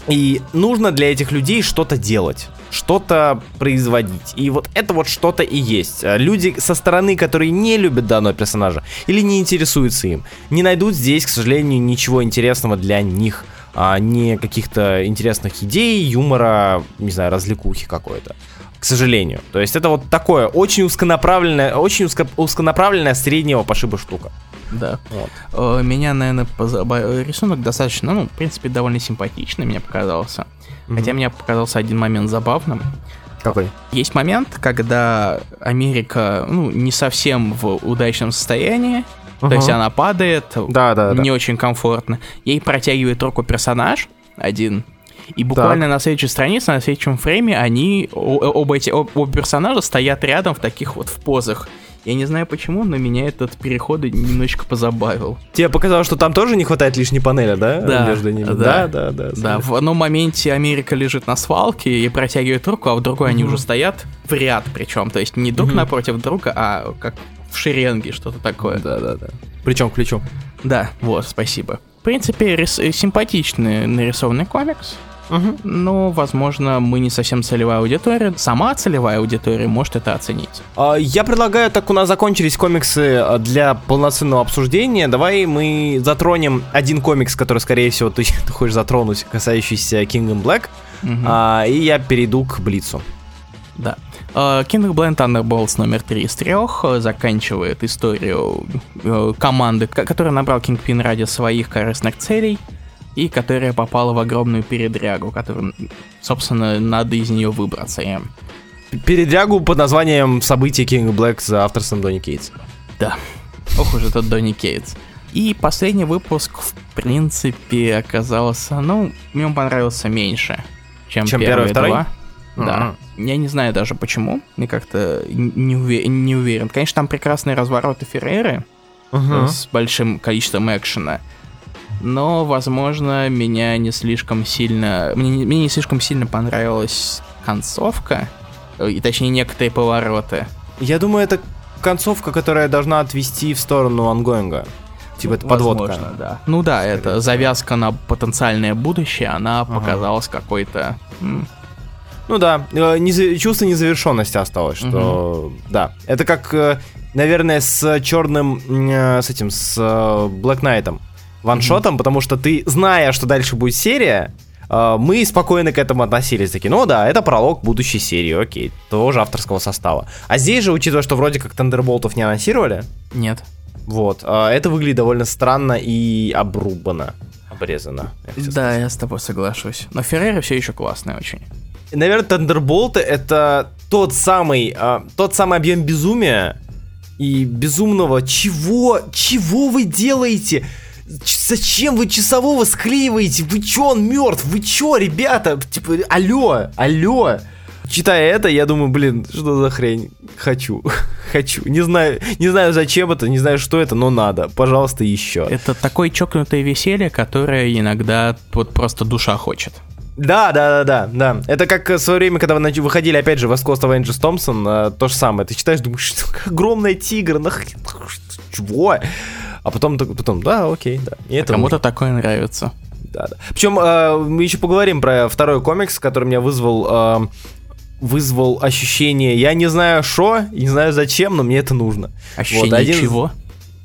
и нужно для этих людей что-то делать что-то производить. И вот это вот что-то и есть. Люди со стороны, которые не любят данного персонажа или не интересуются им, не найдут здесь, к сожалению, ничего интересного для них. А не каких-то интересных идей, юмора, не знаю, развлекухи какой-то к сожалению. То есть это вот такое очень узконаправленное, очень узко, узконаправленная среднего пошиба штука. Да. Вот. Э, меня, наверное, позабавил рисунок достаточно, ну, в принципе, довольно симпатичный, мне показался. Mm-hmm. Хотя мне показался один момент забавным. Какой? Есть момент, когда Америка, ну, не совсем в удачном состоянии, uh-huh. то есть она падает, да, да, не да. очень комфортно. Ей протягивает руку персонаж один, и буквально так. на следующей странице, на следующем фрейме, они, оба эти оба персонажа стоят рядом в таких вот в позах. Я не знаю почему, но меня этот переход немножечко позабавил. Тебе показалось, что там тоже не хватает лишней панели, да? Да, Между ними? да, да, да. Да, да. в одном моменте Америка лежит на свалке и протягивает руку, а в другой mm-hmm. они уже стоят в ряд причем. То есть не друг mm-hmm. напротив друга, а как в шеренге, что-то такое. Да, да, да. Плечом к плечу. Да, вот, спасибо. В принципе, рис- симпатичный нарисованный комикс Угу. Но, возможно, мы не совсем целевая аудитория. Сама целевая аудитория может это оценить. А, я предлагаю, так у нас закончились комиксы а, для полноценного обсуждения. Давай мы затронем один комикс, который, скорее всего, ты, ты хочешь затронуть, касающийся Kingdom Black. Угу. А, и я перейду к Блицу. Да. Uh, Kingdom Blend Thunderbolts номер 3 из трех заканчивает историю команды, которая набрал Kingpin ради своих корыстных целей и которая попала в огромную передрягу, которую, собственно, надо из нее выбраться. И... Передрягу под названием «События King Black» за авторством Донни Кейтс. Да. Ох уж этот Донни Кейтс. И последний выпуск, в принципе, оказался, ну, мне он понравился меньше, чем, чем первые первый, два. Uh-huh. Да. Я не знаю даже почему. Мне как-то не, уве- не уверен. Конечно, там прекрасные развороты Ферреры uh-huh. с большим количеством экшена но, возможно, меня не слишком сильно... Мне, мне не слишком сильно понравилась концовка, э, и точнее некоторые повороты. Я думаю, это концовка, которая должна отвести в сторону ангоинга. Типа это подводка. Возможно, да. Ну да, это завязка на потенциальное будущее, она ага. показалась какой-то... Ну да, э, не, чувство незавершенности осталось, что... Угу. Да, это как, э, наверное, с черным... С этим, с Black Knight'ом ваншотом, mm-hmm. потому что ты, зная, что дальше будет серия, э, мы спокойно к этому относились. Такие, ну да, это пролог будущей серии, окей, тоже авторского состава. А здесь же, учитывая, что вроде как Тандерболтов не анонсировали. Нет. Вот, э, это выглядит довольно странно и обрубано, обрезано. Я да, я с тобой соглашусь. Но Феррера все еще классная очень. Наверное, Тандерболты это тот самый, э, тот самый объем безумия и безумного чего, чего вы делаете? Зачем вы часового склеиваете? Вы чё, он мертв? Вы чё, ребята? Типа, алло, алло. Читая это, я думаю, блин, что за хрень? Хочу, хочу. Не знаю, не знаю зачем это, не знаю что это, но надо. Пожалуйста, еще. Это такое чокнутое веселье, которое иногда вот просто душа хочет. Да, да, да, да, да. Это как в свое время, когда вы выходили, опять же, West Coast Avengers Thompson, то же самое. Ты читаешь, думаешь, что огромная тигр, нахрен, чего? А потом, потом да, окей, да. И а это кому-то такое нравится. Да, да. Причем э, мы еще поговорим про второй комикс, который меня вызвал, э, вызвал ощущение, я не знаю что, не знаю зачем, но мне это нужно. Ощущение вот, один... чего?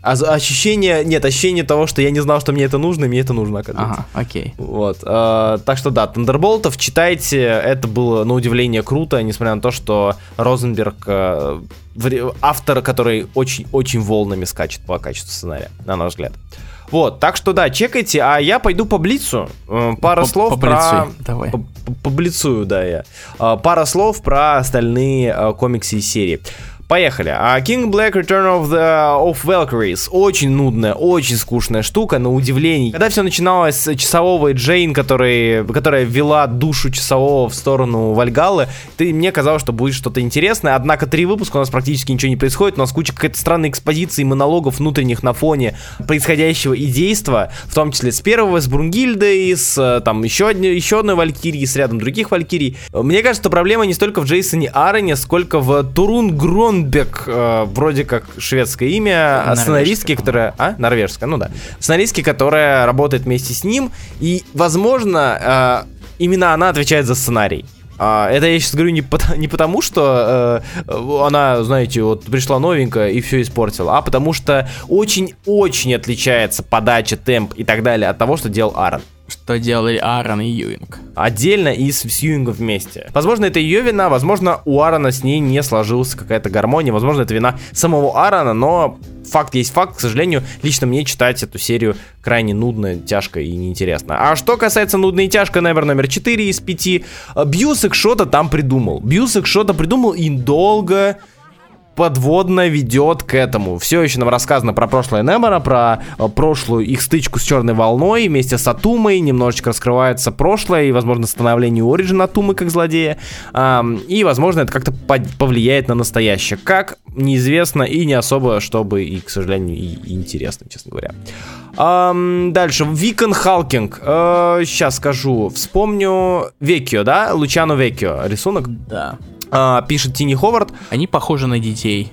А ощущение, нет, ощущение того, что я не знал, что мне это нужно, и мне это нужно, оказывается. Ага, окей. Вот, э, так что да, Тандерболтов читайте, это было на удивление круто, несмотря на то, что Розенберг, э, автор, который очень-очень волнами скачет по качеству сценария, на наш взгляд. Вот, так что да, чекайте, а я пойду по Блицу. Э, пара по, слов по про... Давай. По, по, Блицую, да, я. Э, пара слов про остальные э, комиксы и серии. Поехали. А King Black Return of the of Valkyries. Очень нудная, очень скучная штука, на удивление. Когда все начиналось с часового Джейн, который, которая вела душу часового в сторону Вальгаллы, ты, мне казалось, что будет что-то интересное. Однако три выпуска у нас практически ничего не происходит. У нас куча какой-то странной экспозиции, монологов внутренних на фоне происходящего и действа, в том числе с первого, с Брунгильдой, с там еще, одни, еще одной Валькирии, с рядом других Валькирий. Мне кажется, что проблема не столько в Джейсоне Арене, сколько в Турун Грон Линдбек, э, вроде как шведское имя, а сценаристки, которая... А? Норвежская, ну да. Сценаристки, которая работает вместе с ним, и, возможно, э, именно она отвечает за сценарий. А, это я сейчас говорю не, по, не потому, что э, она, знаете, вот пришла новенькая и все испортила, а потому что очень-очень отличается подача, темп и так далее от того, что делал Аарон что делали Аарон и Юинг. Отдельно и с, с Юингом вместе. Возможно, это ее вина, возможно, у Аарона с ней не сложилась какая-то гармония, возможно, это вина самого Аарона, но факт есть факт, к сожалению, лично мне читать эту серию крайне нудно, тяжко и неинтересно. А что касается нудно и тяжко, наверное, номер 4 из 5, Бьюсик что-то там придумал. Бьюсик что-то придумал и долго подводно ведет к этому. Все еще нам рассказано про прошлое Немора, про э, прошлую их стычку с Черной Волной вместе с Атумой, немножечко раскрывается прошлое и, возможно, становление Ориджина Атумы как злодея, э, и, возможно, это как-то повлияет на настоящее. Как, неизвестно и не особо, чтобы и, к сожалению, и, интересно, честно говоря. Um, дальше, Викон Халкинг. Uh, сейчас скажу. Вспомню Векио, да? Лучано Векио. Рисунок? Да а, пишет Тини Ховард. Они похожи на детей.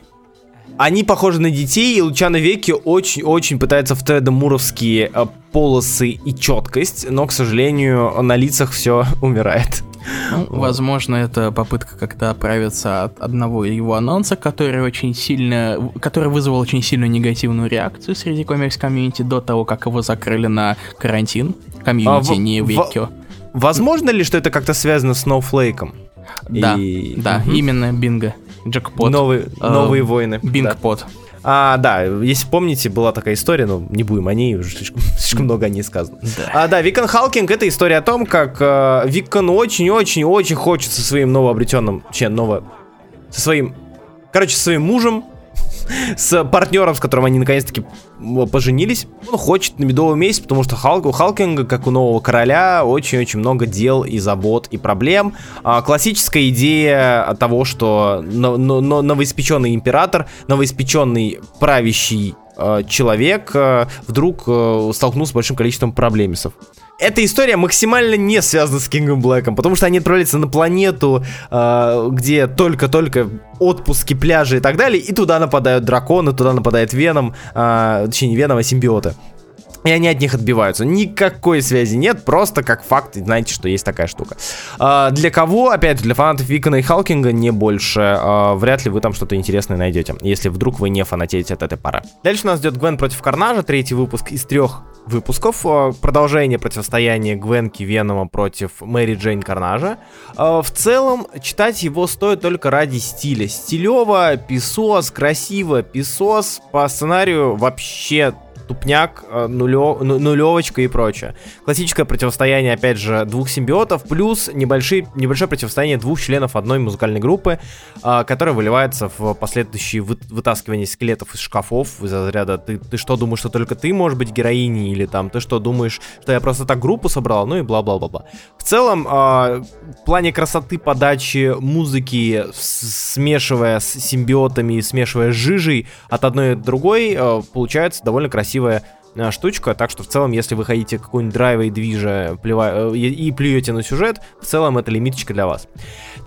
Они похожи на детей, и Лучано Веки очень-очень пытается в Теда Муровские э, полосы и четкость, но, к сожалению, на лицах все умирает. Ну, возможно, это попытка как-то оправиться от одного его анонса, который очень сильно, который вызвал очень сильную негативную реакцию среди комикс-комьюнити до того, как его закрыли на карантин. Комьюнити, а, не Викио. Возможно ли, что это как-то связано с Snowflake? Да, и... да, угу. именно Бинго. Джекпот. Новые, э, новые войны. Bingpot. Да. А, да, если помните, была такая история, но не будем о ней, уже слишком, слишком много о ней сказано. Да. А, да, Виккан Халклинг это история о том, как э, Виккан очень-очень-очень хочет со своим новообретенным, че, ново, со своим, короче, со своим мужем с партнером, с которым они наконец-таки поженились. Он хочет на медовый месяц, потому что Халк, у Халкинга, как у нового короля, очень-очень много дел и забот и проблем. А, классическая идея того, что новоиспеченный император, новоиспеченный правящий а, человек а, вдруг а, столкнулся с большим количеством проблемисов эта история максимально не связана с Кингом Блэком, потому что они отправляются на планету, э, где только-только отпуски, пляжи и так далее, и туда нападают драконы, туда нападает Веном, э, точнее не Веном, а симбиоты. И они от них отбиваются. Никакой связи нет, просто как факт, знаете, что есть такая штука. А, для кого, опять для фанатов Викона и Халкинга не больше, а, вряд ли вы там что-то интересное найдете, если вдруг вы не фанатеете от этой пары. Дальше нас идет Гвен против Карнажа, третий выпуск из трех выпусков. А, продолжение противостояния Гвенки Венома против Мэри Джейн Карнажа. А, в целом, читать его стоит только ради стиля. Стилево, писос, красиво, писос. По сценарию вообще тупняк, э, нулё, нулевочка и прочее. Классическое противостояние, опять же, двух симбиотов, плюс небольшие, небольшое противостояние двух членов одной музыкальной группы, э, которое выливается в последующие вы, вытаскивание скелетов из шкафов, из разряда ты, ты что думаешь, что только ты можешь быть героиней, или там ты что думаешь, что я просто так группу собрал, ну и бла-бла-бла-бла. В целом, э, в плане красоты подачи музыки, смешивая с симбиотами, смешивая с жижей от одной от другой, получается довольно красиво красивая э, штучка, так что в целом, если вы хотите какой-нибудь драйва и движа. Э, и плюете на сюжет, в целом это лимиточка для вас.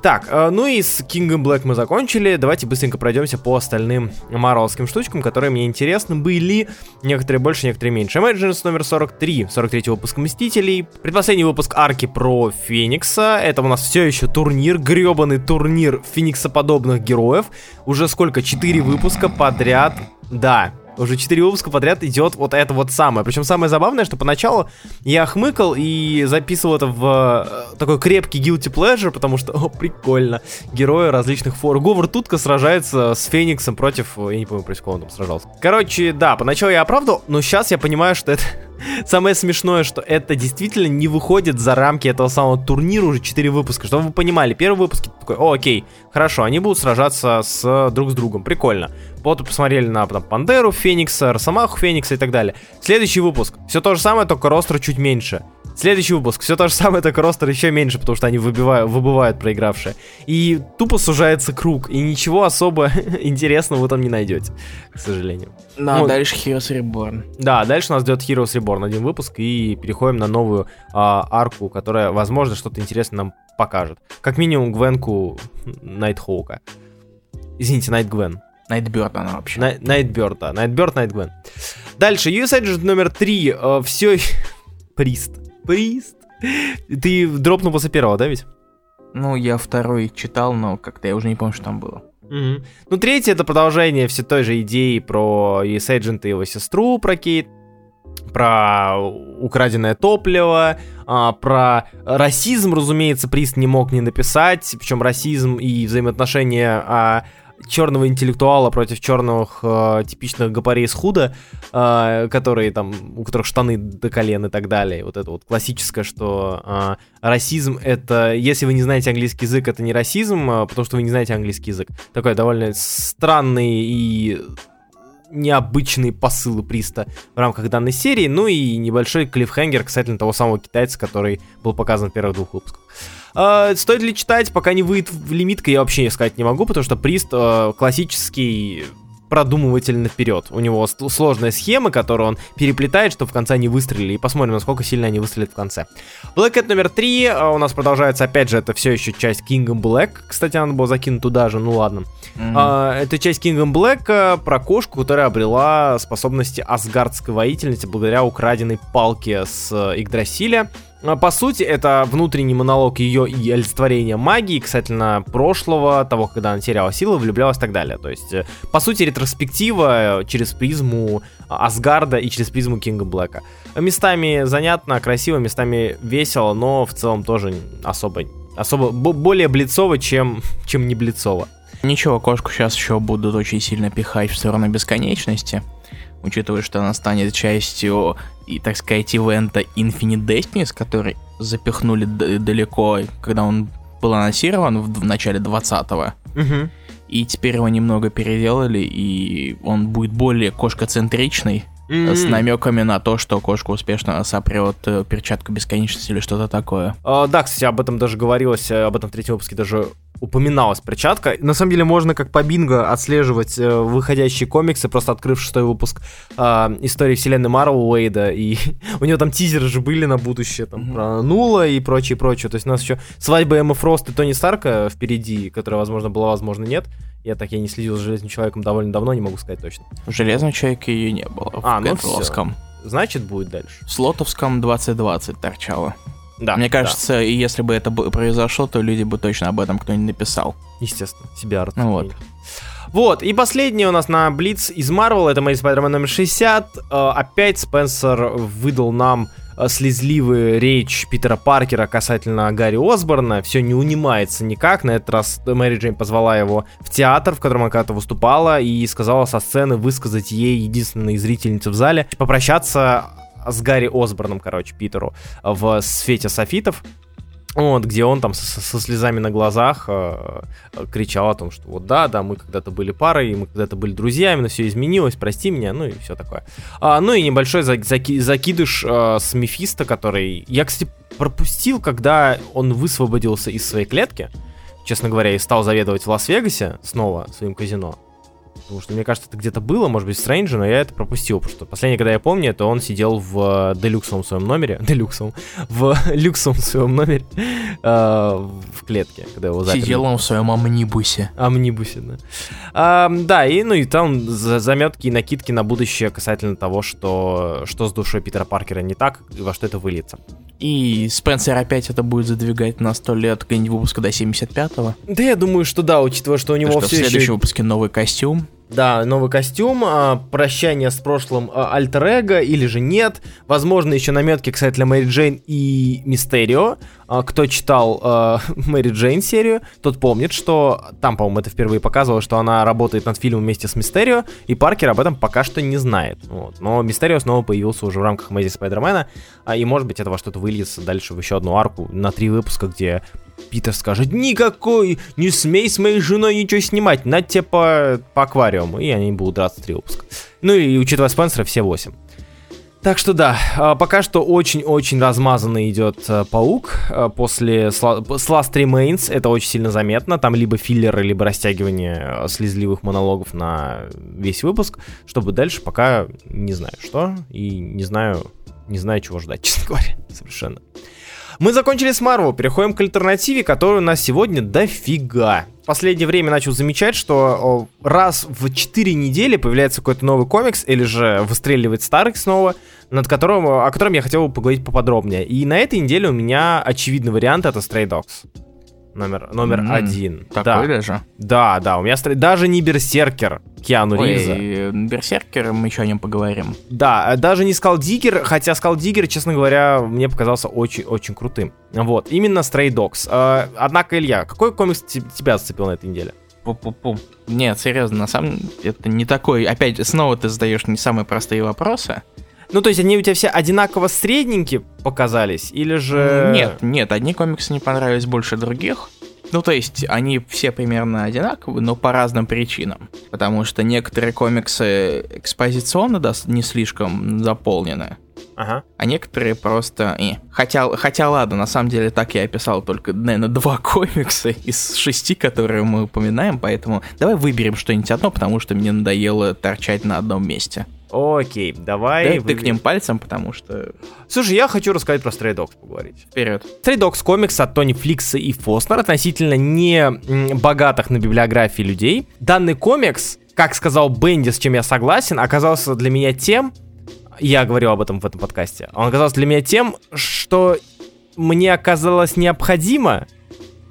Так, э, ну и с King Black мы закончили, давайте быстренько пройдемся по остальным марвелским штучкам, которые мне интересны были, некоторые больше, некоторые меньше. Imagines номер 43, 43 выпуск Мстителей, предпоследний выпуск арки про Феникса, это у нас все еще турнир, гребаный турнир фениксоподобных героев, уже сколько, 4 выпуска подряд, да, уже 4 выпуска подряд идет вот это вот самое. Причем самое забавное, что поначалу я хмыкал и записывал это в э, такой крепкий guilty pleasure, потому что, о, прикольно, герои различных фор. Говард Тутка сражается с Фениксом против, я не помню, против кого он там сражался. Короче, да, поначалу я оправдывал, но сейчас я понимаю, что это Самое смешное, что это действительно не выходит за рамки этого самого турнира уже 4 выпуска. Чтобы вы понимали, первый выпуск такой, о, окей, хорошо, они будут сражаться с друг с другом, прикольно. Вот посмотрели на там, Пантеру Феникса, Росомаху Феникса и так далее. Следующий выпуск, все то же самое, только ростер чуть меньше. Следующий выпуск. Все то же самое, только ростер еще меньше, потому что они выбивают, выбывают проигравшие. И тупо сужается круг. И ничего особо интересного вы там не найдете, к сожалению. Да, ну, дальше Heroes Reborn. Да, дальше нас ждет Heroes Reborn один выпуск. И переходим на новую а, арку, которая, возможно, что-то интересное нам покажет. Как минимум Гвенку Найтхоука. Извините, Найт Гвен. Найтберд она вообще. Найтберд, да. Найтберд, Найт Гвен. Дальше, US Agent номер 3. Э, все... Прист. Прист. Ты дропнул после первого, да, ведь? Ну, я второй читал, но как-то я уже не помню, что там было. Угу. Ну, третий это продолжение все той же идеи про US Agent и его сестру, про Кейт, про украденное топливо, а, про расизм, разумеется, Прист не мог не написать, причем расизм и взаимоотношения а, черного интеллектуала против черных э, типичных гопарей с худа, э, которые там, у которых штаны до колен и так далее. Вот это вот классическое, что э, расизм это, если вы не знаете английский язык, это не расизм, э, потому что вы не знаете английский язык. Такой довольно странный и необычные посылы Приста в рамках данной серии, ну и небольшой клиффхенгер касательно того самого китайца, который был показан в первых двух выпусках. Uh, стоит ли читать, пока не выйдет в лимитка, я вообще сказать не могу, потому что Прист uh, классический продумывательно вперед. У него сложная схема, которую он переплетает, чтобы в конце они выстрелили. И посмотрим, насколько сильно они выстрелят в конце. Black Cat номер три а, у нас продолжается, опять же, это все еще часть Kingdom Black. Кстати, она была закинута туда же, ну ладно. Mm-hmm. А, это часть Kingdom Black а, про кошку, которая обрела способности асгардской воительницы благодаря украденной палке с Игдрасиля. А, по сути, это внутренний монолог ее и олицетворение магии, касательно прошлого, того, когда она теряла силы, влюблялась и так далее. То есть, э, по сути, ретроспектива э, через призму Асгарда и через призму Кинга Блэка. Местами занятно, красиво, местами весело, но в целом тоже особо, особо более блицово, чем, чем не блицово. Ничего, кошку сейчас еще будут очень сильно пихать в сторону бесконечности учитывая, что она станет частью, и, так сказать, ивента Infinite Destinies, который запихнули далеко, когда он был анонсирован в, в начале 20-го. Угу. И теперь его немного переделали, и он будет более кошкоцентричный, mm-hmm. с намеками на то, что кошка успешно сопрет э, перчатку бесконечности или что-то такое. Uh, да, кстати, об этом даже говорилось, э, об этом в третьем выпуске даже упоминалась перчатка. На самом деле можно как по бинго отслеживать э, выходящие комиксы, просто открыв шестой выпуск э, истории вселенной Марвел Уэйда, и у него там тизеры же были на будущее, там, mm-hmm. про Нула и прочее, прочее. То есть у нас еще свадьба Эмма Фрост и Тони Старка впереди, которая, возможно, была, возможно, нет. Я так я не следил за Железным Человеком довольно давно, не могу сказать точно. В Железном Человеке ее не было. А, в ну все. Значит, будет дальше. В Слотовском 2020 торчало. Да. Мне кажется, да. если бы это произошло, то люди бы точно об этом кто-нибудь написал. Естественно, себя арт. Ну, вот. Вот, и последний у нас на Блиц из Marvel, это Мэри Спайдермен номер 60. Э, опять Спенсер выдал нам э, слезливую речь Питера Паркера касательно Гарри Осборна. Все не унимается никак. На этот раз Мэри Джейн позвала его в театр, в котором она когда-то выступала, и сказала со сцены высказать ей, единственной зрительнице в зале, попрощаться с Гарри Осборном, короче, Питеру в «Свете софитов», вот, где он там со, со слезами на глазах э, кричал о том, что вот да, да, мы когда-то были парой, мы когда-то были друзьями, но все изменилось, прости меня, ну и все такое. А, ну и небольшой за, заки, закидыш э, с Мефисто, который я, кстати, пропустил, когда он высвободился из своей клетки, честно говоря, и стал заведовать в Лас-Вегасе снова своим казино. Потому что, мне кажется, это где-то было, может быть, в Стрэнджи, но я это пропустил. Потому что последнее, когда я помню, это он сидел в делюксовом своем номере. Делюксовом. В люксовом своем номере. Э, в клетке, когда его заперли. Сидел он в своем амнибусе. Амнибусе, да. А, да, и, ну и там заметки и накидки на будущее касательно того, что, что с душой Питера Паркера не так, и во что это выльется. И Спенсер опять это будет задвигать на 100 лет, где-нибудь выпуска до 75-го. Да, я думаю, что да, учитывая, что у него что все в следующем еще... выпуске новый костюм. Да, новый костюм, а, прощание с прошлым а, альтер или же нет. Возможно, еще наметки, кстати, для Мэри Джейн и Мистерио. А, кто читал Мэри Джейн серию, тот помнит, что там, по-моему, это впервые показывало, что она работает над фильмом вместе с Мистерио, и Паркер об этом пока что не знает. Вот. Но Мистерио снова появился уже в рамках Мэзи Спайдермена, и, может быть, это во что-то выльется дальше в еще одну арку на три выпуска, где Питер скажет, никакой, не смей с моей женой ничего снимать, на тебе по, по аквариуму, и они будут драться три выпуска. Ну и учитывая спонсора, все восемь. Так что да, а, пока что очень-очень размазанный идет э, паук э, после Last Remains, это очень сильно заметно, там либо филлеры, либо растягивание э, слезливых монологов на весь выпуск, чтобы дальше пока не знаю что и не знаю, не знаю чего ждать, честно говоря, совершенно. Мы закончили с Marvel, переходим к альтернативе, которая у нас сегодня дофига. В последнее время начал замечать, что раз в 4 недели появляется какой-то новый комикс, или же выстреливает старый снова, над которым, о котором я хотел бы поговорить поподробнее. И на этой неделе у меня очевидный вариант это Stray Dogs номер, номер mm-hmm. один. Такой да. даже? Да, да, у меня стр... даже не Берсеркер Киану Ой, Ривза. Берсеркер, мы еще о нем поговорим. Да, даже не Скалдигер, хотя Скалдигер, честно говоря, мне показался очень-очень крутым. Вот, именно Stray Dogs. Э, однако, Илья, какой комикс тебя зацепил на этой неделе? Пу-пу-пу. Нет, серьезно, на самом деле, это не такой... Опять, снова ты задаешь не самые простые вопросы. Ну, то есть они у тебя все одинаково средненькие показались, или же... Нет, нет, одни комиксы не понравились больше других. Ну, то есть, они все примерно одинаковые, но по разным причинам. Потому что некоторые комиксы экспозиционно да, не слишком заполнены. Ага. А некоторые просто... И. Хотя, хотя ладно, на самом деле так я описал только, наверное, два комикса из шести, которые мы упоминаем, поэтому давай выберем что-нибудь одно, потому что мне надоело торчать на одном месте. Окей, давай. Да, ты к ним пальцем, потому что... Слушай, я хочу рассказать про Stray Dogs поговорить. Вперед. Stray Dogs комикс от Тони Фликса и Фоснер относительно не богатых на библиографии людей. Данный комикс, как сказал Бенди, с чем я согласен, оказался для меня тем, я говорил об этом в этом подкасте, он оказался для меня тем, что мне оказалось необходимо,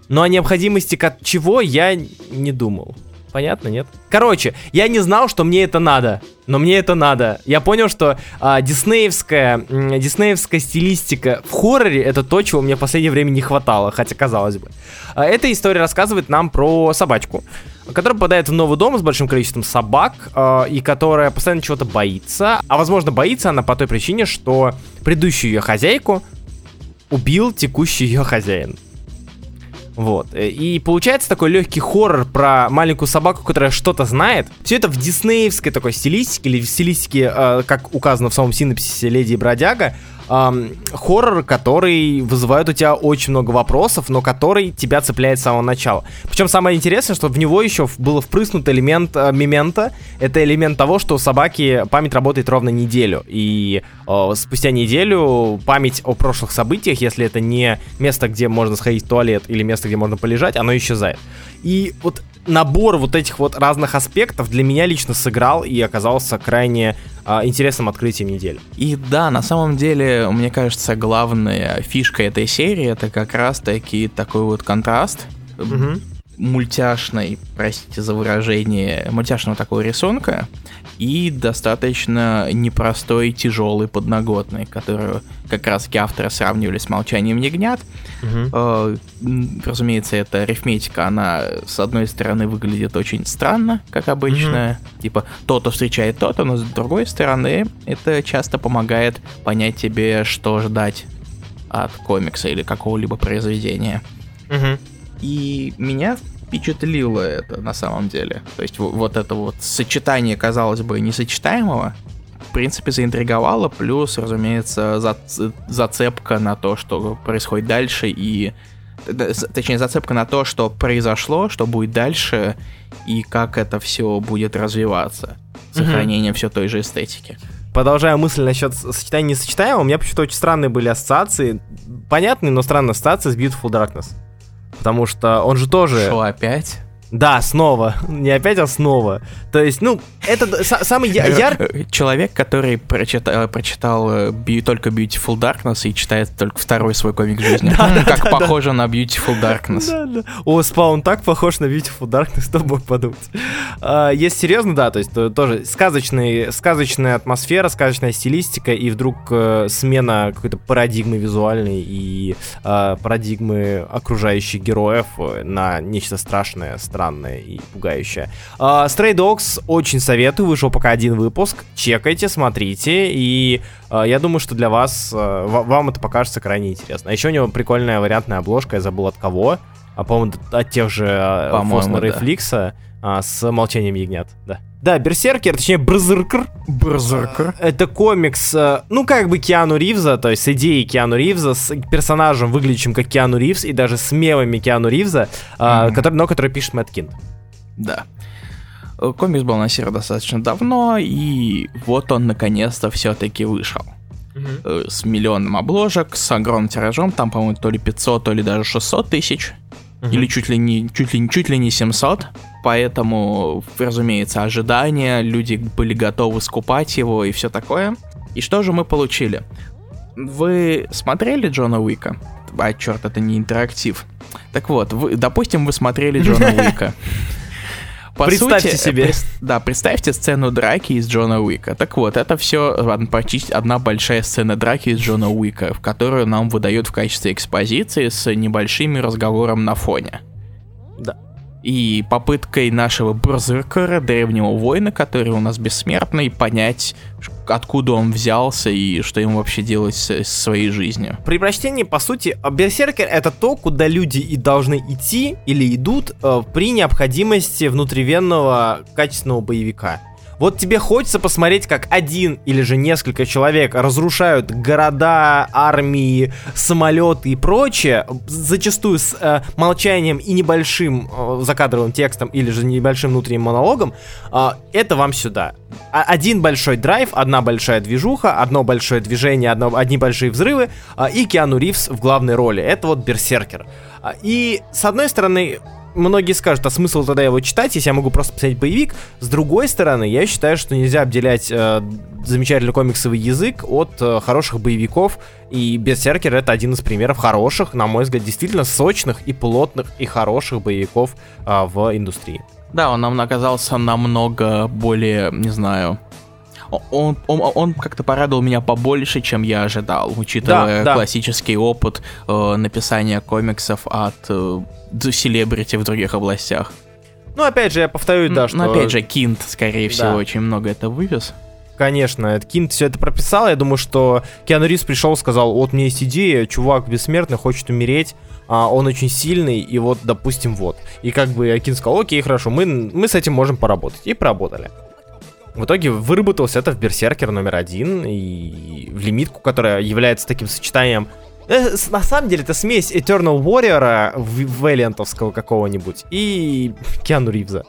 но о необходимости чего я не думал. Понятно, нет? Короче, я не знал, что мне это надо, но мне это надо. Я понял, что а, диснеевская, диснеевская стилистика в хорроре это то, чего мне в последнее время не хватало, хотя казалось бы. А, эта история рассказывает нам про собачку, которая попадает в новый дом с большим количеством собак а, и которая постоянно чего-то боится. А возможно боится она по той причине, что предыдущую ее хозяйку убил текущий ее хозяин. Вот. Э, и получается такой легкий хоррор про маленькую собаку, которая что-то знает. Все это в диснеевской такой стилистике, или в стилистике, э, как указано в самом синопсисе Леди и Бродяга, эм, хоррор, который вызывает у тебя очень много вопросов, но который тебя цепляет с самого начала. Причем самое интересное, что в него еще было впрыснут элемент э, мемента. Это элемент того, что у собаки память работает ровно неделю. И э, спустя неделю память о прошлых событиях, если это не место, где можно сходить в туалет или место, где можно полежать, оно исчезает. И вот набор вот этих вот разных аспектов для меня лично сыграл и оказался крайне а, интересным открытием недели. И да, на самом деле, мне кажется, главная фишка этой серии это как раз таки такой вот контраст. Угу мультяшной, простите за выражение, мультяшного такого рисунка и достаточно непростой, тяжелый, подноготный, который как раз таки авторы сравнивали с «Молчанием ягнят». Угу. Разумеется, эта арифметика, она с одной стороны выглядит очень странно, как обычно, угу. типа то-то встречает то-то, но с другой стороны это часто помогает понять тебе, что ждать от комикса или какого-либо произведения. Угу. И меня впечатлило это на самом деле. То есть вот это вот сочетание, казалось бы, несочетаемого, в принципе, заинтриговало, плюс, разумеется, за, зацепка на то, что происходит дальше, и точнее, зацепка на то, что произошло, что будет дальше, и как это все будет развиваться. Сохранение mm все той же эстетики. Продолжая мысль насчет сочетания несочетаемого, у меня почему-то очень странные были ассоциации. Понятные, но странные ассоциации с Beautiful Darkness. Потому что он же тоже... Что, опять? Да, снова. Не опять, а снова. То есть, ну, это самый яр... Человек, который прочитал, прочитал э, только Beautiful Darkness и читает только второй свой комик жизни. Да, да, как да, похоже да. на Beautiful Darkness. Да, да. О, Спаун так похож на Beautiful Darkness, кто мог подумать. А, если серьезно, да, то есть тоже сказочный, сказочная атмосфера, сказочная стилистика, и вдруг э, смена какой-то парадигмы визуальной и э, парадигмы окружающих героев на нечто страшное, страшное странное и пугающее. Uh, Stray Dogs очень советую, вышел пока один выпуск, чекайте, смотрите, и uh, я думаю, что для вас, uh, вам это покажется крайне интересно. А еще у него прикольная вариантная обложка, я забыл от кого, а по-моему от тех же Фоснера и Фликса, с «Молчанием ягнят», да. Да, Берсеркер, точнее Берзеркер. Берзеркер. Это комикс, э, ну как бы Киану Ривза, то есть с идеей Киану Ривза, с персонажем, выглядящим как Киану Ривз, и даже с мемами Киану Ривза, mm-hmm. который, но который пишет Мэтт Кинт. Да. Э, комикс был на серии достаточно давно, и вот он наконец-то все-таки вышел. Mm-hmm. С миллионом обложек, с огромным тиражом, там, по-моему, то ли 500, то ли даже 600 тысяч. Mm-hmm. Или чуть ли не чуть ли, чуть ли не 700. Поэтому, разумеется, ожидания, люди были готовы скупать его и все такое. И что же мы получили? Вы смотрели Джона Уика? А, черт, это не интерактив. Так вот, вы, допустим, вы смотрели Джона Уика. По Представьте сути, себе. Пред, да, представьте сцену драки из Джона Уика. Так вот, это все почти одна большая сцена драки из Джона Уика, в которую нам выдают в качестве экспозиции с небольшими разговором на фоне. Да и попыткой нашего берзеркера, древнего воина, который у нас бессмертный, понять, откуда он взялся и что ему вообще делать с, своей жизнью. При прочтении, по сути, берсеркер это то, куда люди и должны идти или идут э, при необходимости внутривенного качественного боевика. Вот тебе хочется посмотреть, как один или же несколько человек разрушают города, армии, самолеты и прочее, зачастую с э, молчанием и небольшим э, закадровым текстом или же небольшим внутренним монологом, э, это вам сюда. А, один большой драйв, одна большая движуха, одно большое движение, одно, одни большие взрывы э, и Киану Ривз в главной роли. Это вот Берсеркер. А, и, с одной стороны, многие скажут, а смысл тогда его читать, если я могу просто посмотреть боевик? С другой стороны, я считаю, что нельзя обделять э, замечательный комиксовый язык от э, хороших боевиков, и Берсеркер это один из примеров хороших, на мой взгляд, действительно сочных и плотных и хороших боевиков э, в индустрии. Да, он нам оказался намного более, не знаю, он, он, он как-то порадовал меня побольше, чем я ожидал, учитывая да, да. классический опыт э, написания комиксов от э, селебрити в других областях. Ну, опять же, я повторюсь, да, что... Ну, опять же, Кинт, скорее да. всего, очень много это вывез. Конечно, Кинт все это прописал. Я думаю, что Киану Ривз пришел, сказал, вот у меня есть идея, чувак бессмертный, хочет умереть, а он очень сильный, и вот, допустим, вот. И как бы Кинт сказал, окей, хорошо, мы, мы с этим можем поработать. И поработали. В итоге выработался это в Берсеркер номер один, и в лимитку, которая является таким сочетанием э, на самом деле, это смесь Eternal Warrior Вэллиантовского какого-нибудь и Киану Ривза.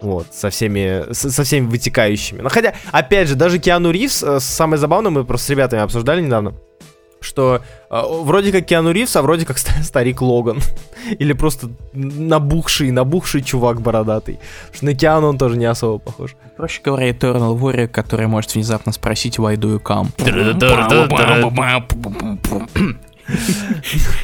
Вот, со всеми, со всеми вытекающими. Но хотя, опять же, даже Киану Ривз, э, самое забавное, мы просто с ребятами обсуждали недавно, что э, вроде как Киану Ривз, а вроде как старик Логан. Или просто набухший, набухший чувак бородатый. Что на Киану он тоже не особо похож. Проще говоря, Eternal Warrior, который может внезапно спросить Why do you come?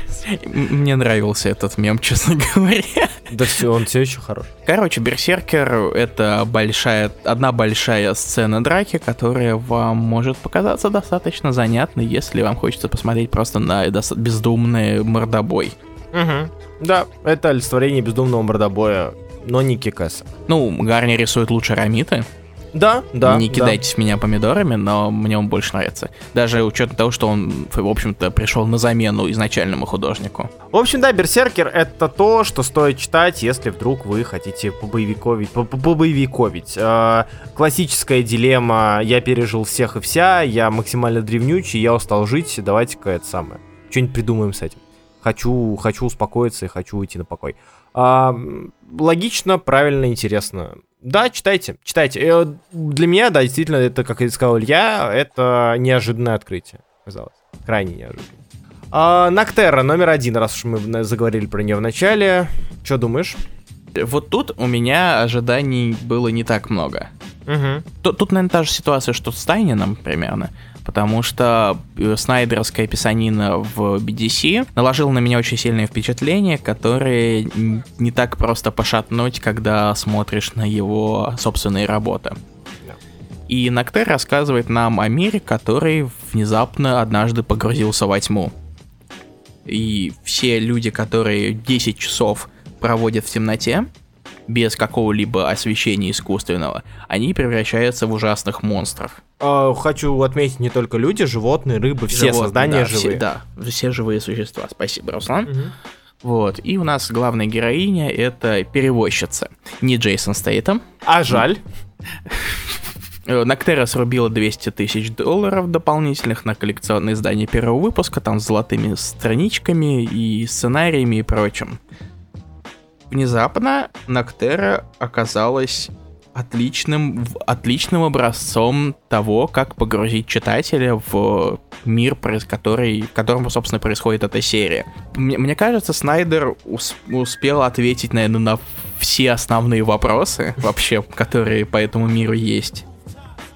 Мне нравился этот мем, честно говоря. Да все, он все еще хорош. Короче, Берсеркер — это большая, одна большая сцена драки, которая вам может показаться достаточно занятной, если вам хочется посмотреть просто на бездумный мордобой. Угу. Да, это олицетворение бездумного мордобоя, но не Кикаса. Ну, Гарни рисует лучше Рамиты. Да, да. Не кидайтесь да. меня помидорами, но мне он больше нравится. Даже учетом того, что он, в общем-то, пришел на замену изначальному художнику. В общем, да, Берсеркер это то, что стоит читать, если вдруг вы хотите побоевиковить. Побоевиковить. Э, классическая дилемма «я пережил всех и вся», «я максимально древнючий», «я устал жить», давайте-ка это самое. Что-нибудь придумаем с этим. Хочу, хочу успокоиться и хочу уйти на покой. А, логично, правильно, интересно. Да, читайте, читайте. Э, для меня, да, действительно, это, как и сказал Илья, это неожиданное открытие, казалось. Крайне неожиданно. А, Ноктера номер один, раз уж мы заговорили про нее в начале. Что думаешь? Вот тут у меня ожиданий было не так много. Угу. Тут, тут, наверное, та же ситуация, что с Тайнином примерно потому что э, снайдеровская писанина в BDC наложила на меня очень сильное впечатление, которое не так просто пошатнуть, когда смотришь на его собственные работы. И Ноктер рассказывает нам о мире, который внезапно однажды погрузился во тьму. И все люди, которые 10 часов проводят в темноте, без какого-либо освещения искусственного, они превращаются в ужасных монстров. А, хочу отметить не только люди, животные, рыбы, все животные, создания да, живые. Все, да, все живые существа. Спасибо, Руслан. Угу. Вот, и у нас главная героиня это перевозчица. Не Джейсон Стейтом. А жаль. Ноктера срубила 200 тысяч долларов дополнительных на коллекционное издание первого выпуска, там с золотыми страничками и сценариями и прочим. Внезапно Ноктера оказалась отличным, отличным образцом того, как погрузить читателя в мир, который, в котором, собственно, происходит эта серия. Мне, мне кажется, Снайдер ус, успел ответить, наверное, на все основные вопросы вообще, которые по этому миру есть.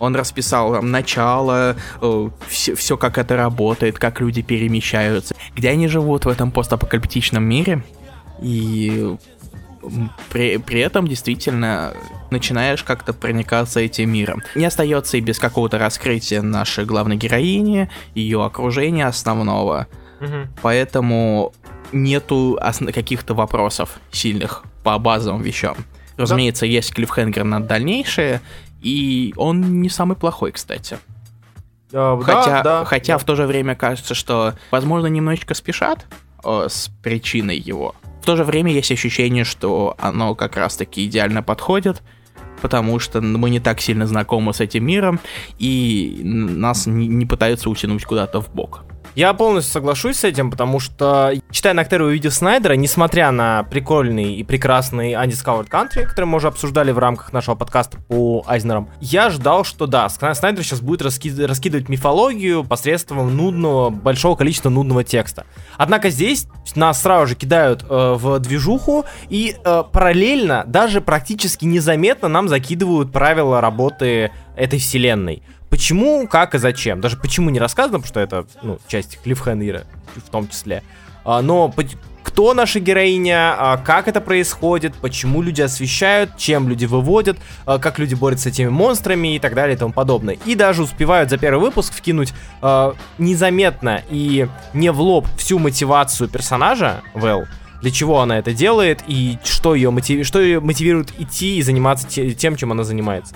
Он расписал там, начало, э, все, все, как это работает, как люди перемещаются, где они живут в этом постапокалиптичном мире. И при, при этом действительно начинаешь как-то проникаться этим миром. Не остается и без какого-то раскрытия нашей главной героини, ее окружения основного. Угу. Поэтому нету каких-то вопросов сильных по базовым вещам. Разумеется, да. есть клиффхенгер на дальнейшее, и он не самый плохой, кстати. Uh, хотя, да, да, хотя да. в то же время кажется, что, возможно, немножечко спешат о, с причиной его. То же время есть ощущение, что оно как раз-таки идеально подходит, потому что мы не так сильно знакомы с этим миром, и нас не пытаются утянуть куда-то в бок. Я полностью соглашусь с этим, потому что, читая Ноктеру и увидев Снайдера, несмотря на прикольный и прекрасный Undiscovered Country, который мы уже обсуждали в рамках нашего подкаста по Айзнерам, я ждал, что да, Снайдер сейчас будет раски- раскидывать мифологию посредством нудного, большого количества нудного текста. Однако здесь нас сразу же кидают э, в движуху, и э, параллельно, даже практически незаметно нам закидывают правила работы этой вселенной. Почему, как и зачем. Даже почему не рассказано, потому что это, ну, часть Клиффхенера в том числе. А, но кто наша героиня, а, как это происходит, почему люди освещают, чем люди выводят, а, как люди борются с этими монстрами и так далее и тому подобное. И даже успевают за первый выпуск вкинуть а, незаметно и не в лоб всю мотивацию персонажа, Вэл, для чего она это делает и что ее, мотиви... что ее мотивирует идти и заниматься тем, чем она занимается.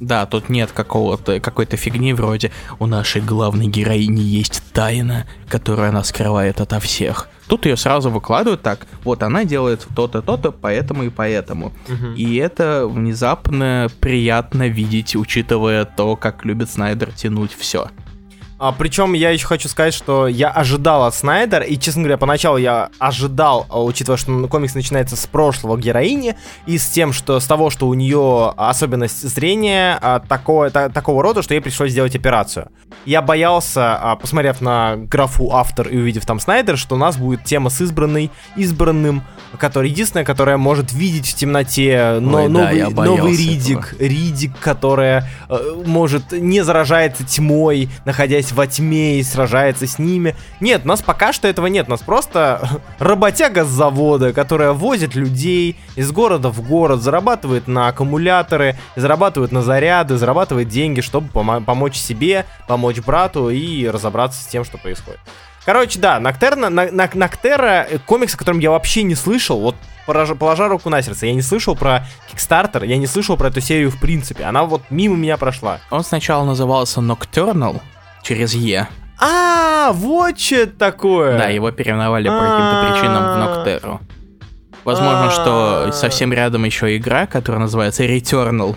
Да, тут нет какого-то какой-то фигни вроде у нашей главной героини есть тайна, которую она скрывает ото всех. Тут ее сразу выкладывают так, вот она делает то-то, то-то, поэтому и поэтому. Угу. И это внезапно приятно видеть, учитывая то, как любит Снайдер тянуть все. А, причем я еще хочу сказать, что я ожидал от Снайдера, и, честно говоря, поначалу я ожидал, а, учитывая, что комикс начинается с прошлого героини, и с тем, что с того, что у нее особенность зрения а, такого, та, такого рода, что ей пришлось сделать операцию. Я боялся, а, посмотрев на графу автор и увидев там Снайдер, что у нас будет тема с избранной, избранным, который единственная, которая может видеть в темноте, но Ой, новый, да, новый Ридик, этого. Ридик, которая э, может не заражается тьмой, находясь находясь во тьме и сражается с ними. Нет, у нас пока что этого нет. У нас просто работяга с завода, которая возит людей из города в город, зарабатывает на аккумуляторы, зарабатывает на заряды, зарабатывает деньги, чтобы пом- помочь себе, помочь брату и разобраться с тем, что происходит. Короче, да, Ноктера, Ноктера, комикс, о котором я вообще не слышал, вот положа, положа руку на сердце, я не слышал про Kickstarter, я не слышал про эту серию в принципе, она вот мимо меня прошла. Он сначала назывался Nocturnal, через Е. А, вот что это такое. Да, его переименовали по каким-то причинам в Ноктэру. Возможно, что совсем рядом еще игра, которая называется Returnal.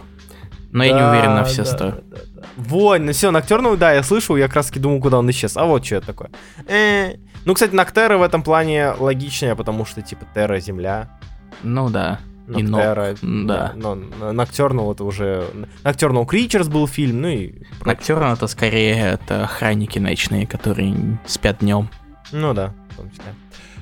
Но я не уверен на все сто. Вот, ну все, Ноктурнал, да, я слышал, я как раз думал, куда он исчез. А вот что это такое. Э, ну, кстати, Ноктера в этом плане логичнее, потому что, типа, Терра — Земля. Ну да. Ноктера, да. Но Ноктурнал это уже... Ноктурнал Creatures был фильм, ну и... Ноктурнал это скорее это охранники ночные, которые спят днем. Ну да, в том числе.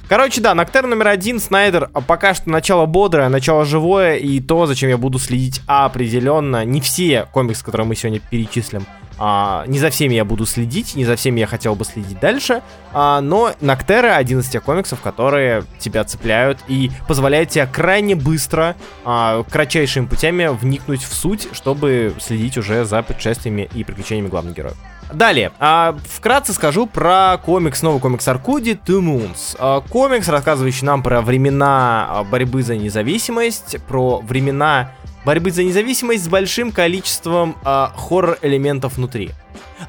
Короче, да, Ноктер номер один, Снайдер, а пока что начало бодрое, начало живое, и то, зачем я буду следить определенно, не все комиксы, которые мы сегодня перечислим, а, не за всеми я буду следить, не за всеми я хотел бы следить дальше, а, но Ноктера один из тех комиксов, которые тебя цепляют и позволяют тебе крайне быстро, а, кратчайшими путями вникнуть в суть, чтобы следить уже за путешествиями и приключениями главных героев. Далее, а, вкратце скажу про комикс, новый комикс Аркуди Two Moons. А, комикс, рассказывающий нам про времена а, борьбы за независимость, про времена борьбы за независимость с большим количеством э, хоррор-элементов внутри.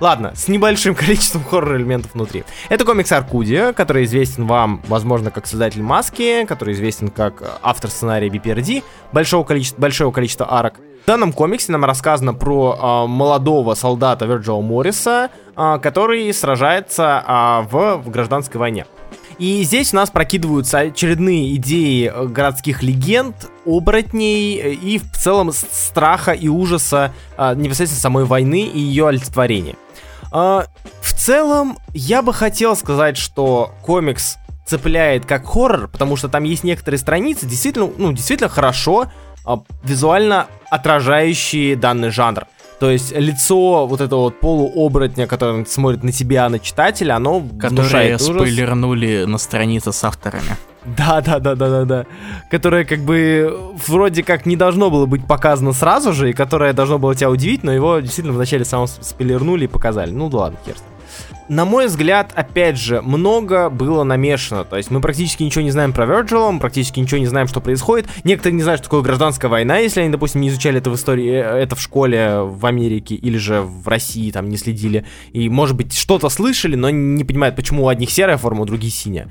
Ладно, с небольшим количеством хоррор-элементов внутри. Это комикс Аркудия, который известен вам, возможно, как создатель Маски, который известен как автор сценария BPRD, большого количества, большого количества арок. В данном комиксе нам рассказано про э, молодого солдата Верджио Морриса, э, который сражается э, в, в гражданской войне. И здесь у нас прокидываются очередные идеи э, городских легенд, оборотней э, и в целом страха и ужаса а, непосредственно самой войны и ее олицетворения. А, в целом, я бы хотел сказать, что комикс цепляет как хоррор, потому что там есть некоторые страницы, действительно, ну, действительно хорошо а, визуально отражающие данный жанр. То есть лицо вот этого вот полуоборотня, который смотрит на тебя, на читателя, оно Которые ужас. спойлернули на странице с авторами. Да, да, да, да, да, да. Которое как бы вроде как не должно было быть показано сразу же, и которое должно было тебя удивить, но его действительно вначале самом спойлернули и показали. Ну да ладно, хер На мой взгляд, опять же, много было намешано. То есть мы практически ничего не знаем про Virgil, мы практически ничего не знаем, что происходит. Некоторые не знают, что такое гражданская война, если они, допустим, не изучали это в истории, э, это в школе в Америке или же в России, там, не следили. И, может быть, что-то слышали, но не понимают, почему у одних серая форма, у других синяя.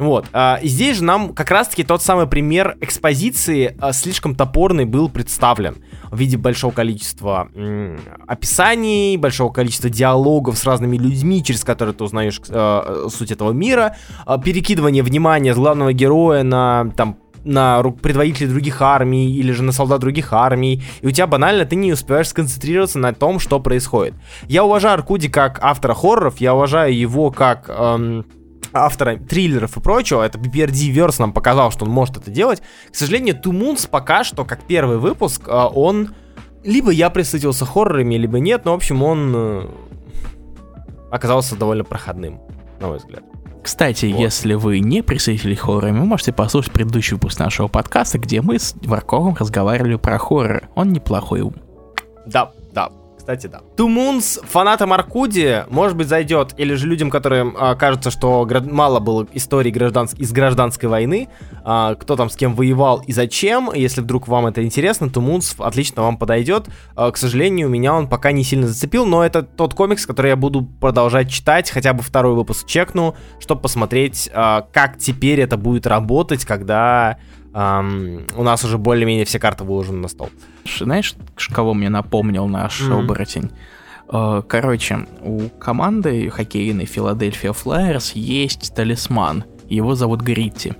Вот. А, здесь же нам как раз-таки тот самый пример экспозиции а, слишком топорный был представлен в виде большого количества м, описаний, большого количества диалогов с разными людьми, через которые ты узнаешь э, суть этого мира, э, перекидывание внимания главного героя на там на предводителей других армий или же на солдат других армий, и у тебя банально ты не успеваешь сконцентрироваться на том, что происходит. Я уважаю Аркуди как автора хорроров, я уважаю его как эм, автора триллеров и прочего, это BPRD Verse нам показал, что он может это делать. К сожалению, Two Moons пока что, как первый выпуск, э, он... Либо я присытился хоррорами, либо нет, но, в общем, он э, оказался довольно проходным, на мой взгляд. Кстати, вот. если вы не присоединились хоррорами, вы можете послушать предыдущий выпуск нашего подкаста, где мы с Варковым разговаривали про хоррор. Он неплохой. Да, да, кстати, да. Moons фанатам Аркуди, может быть, зайдет, или же людям, которым а, кажется, что гра- мало было историй гражданск- из гражданской войны, а, кто там с кем воевал и зачем, если вдруг вам это интересно, Moons отлично вам подойдет. А, к сожалению, меня он пока не сильно зацепил, но это тот комикс, который я буду продолжать читать, хотя бы второй выпуск чекну, чтобы посмотреть, а, как теперь это будет работать, когда Um, у нас уже более-менее все карты выложены на стол. Знаешь, кого мне напомнил наш mm-hmm. оборотень? Uh, короче, у команды хоккейной Филадельфия Флайерс есть талисман. Его зовут Гритти.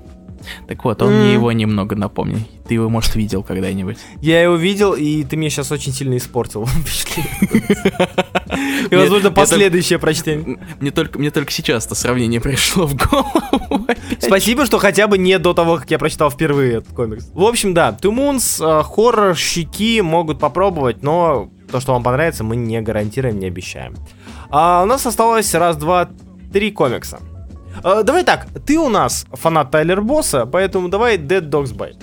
Так вот, он mm. мне его немного напомнил. Ты его, может, видел когда-нибудь? Я его видел, и ты мне сейчас очень сильно испортил И, возможно, последующее прочтение. Мне только, мне только сейчас это сравнение пришло в голову. Спасибо, что хотя бы не до того, как я прочитал впервые этот комикс. В общем, да, Moons, э, хоррор, щеки могут попробовать, но то, что вам понравится, мы не гарантируем, не обещаем. А у нас осталось раз, два, три комикса. Э, давай так, ты у нас фанат Тайлер Босса, поэтому давай Dead Dogs Bite.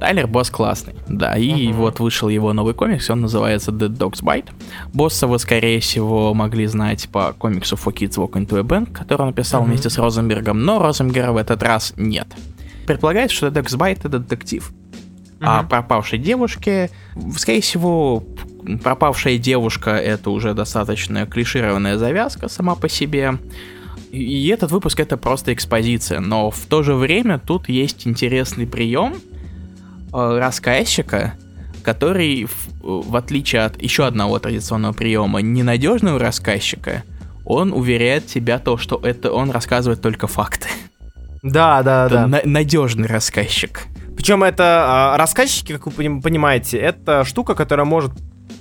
Тайлер Босс классный, да, и uh-huh. вот вышел его новый комикс, он называется Dead Dogs Bite. Босса вы, скорее всего, могли знать по комиксу For Kids Walk Into a Bank, который он написал uh-huh. вместе с Розенбергом, но Розенберга в этот раз нет. Предполагается, что Dead Dogs Bite это детектив. Uh-huh. А пропавшей девушке, скорее всего, пропавшая девушка это уже достаточно клишированная завязка сама по себе. И этот выпуск это просто экспозиция, но в то же время тут есть интересный прием э, рассказчика, который, в, в отличие от еще одного традиционного приема, ненадежного рассказчика, он уверяет тебя то, что это он рассказывает только факты. Да, да, это да. На- надежный рассказчик. Причем это э, рассказчики, как вы понимаете, это штука, которая может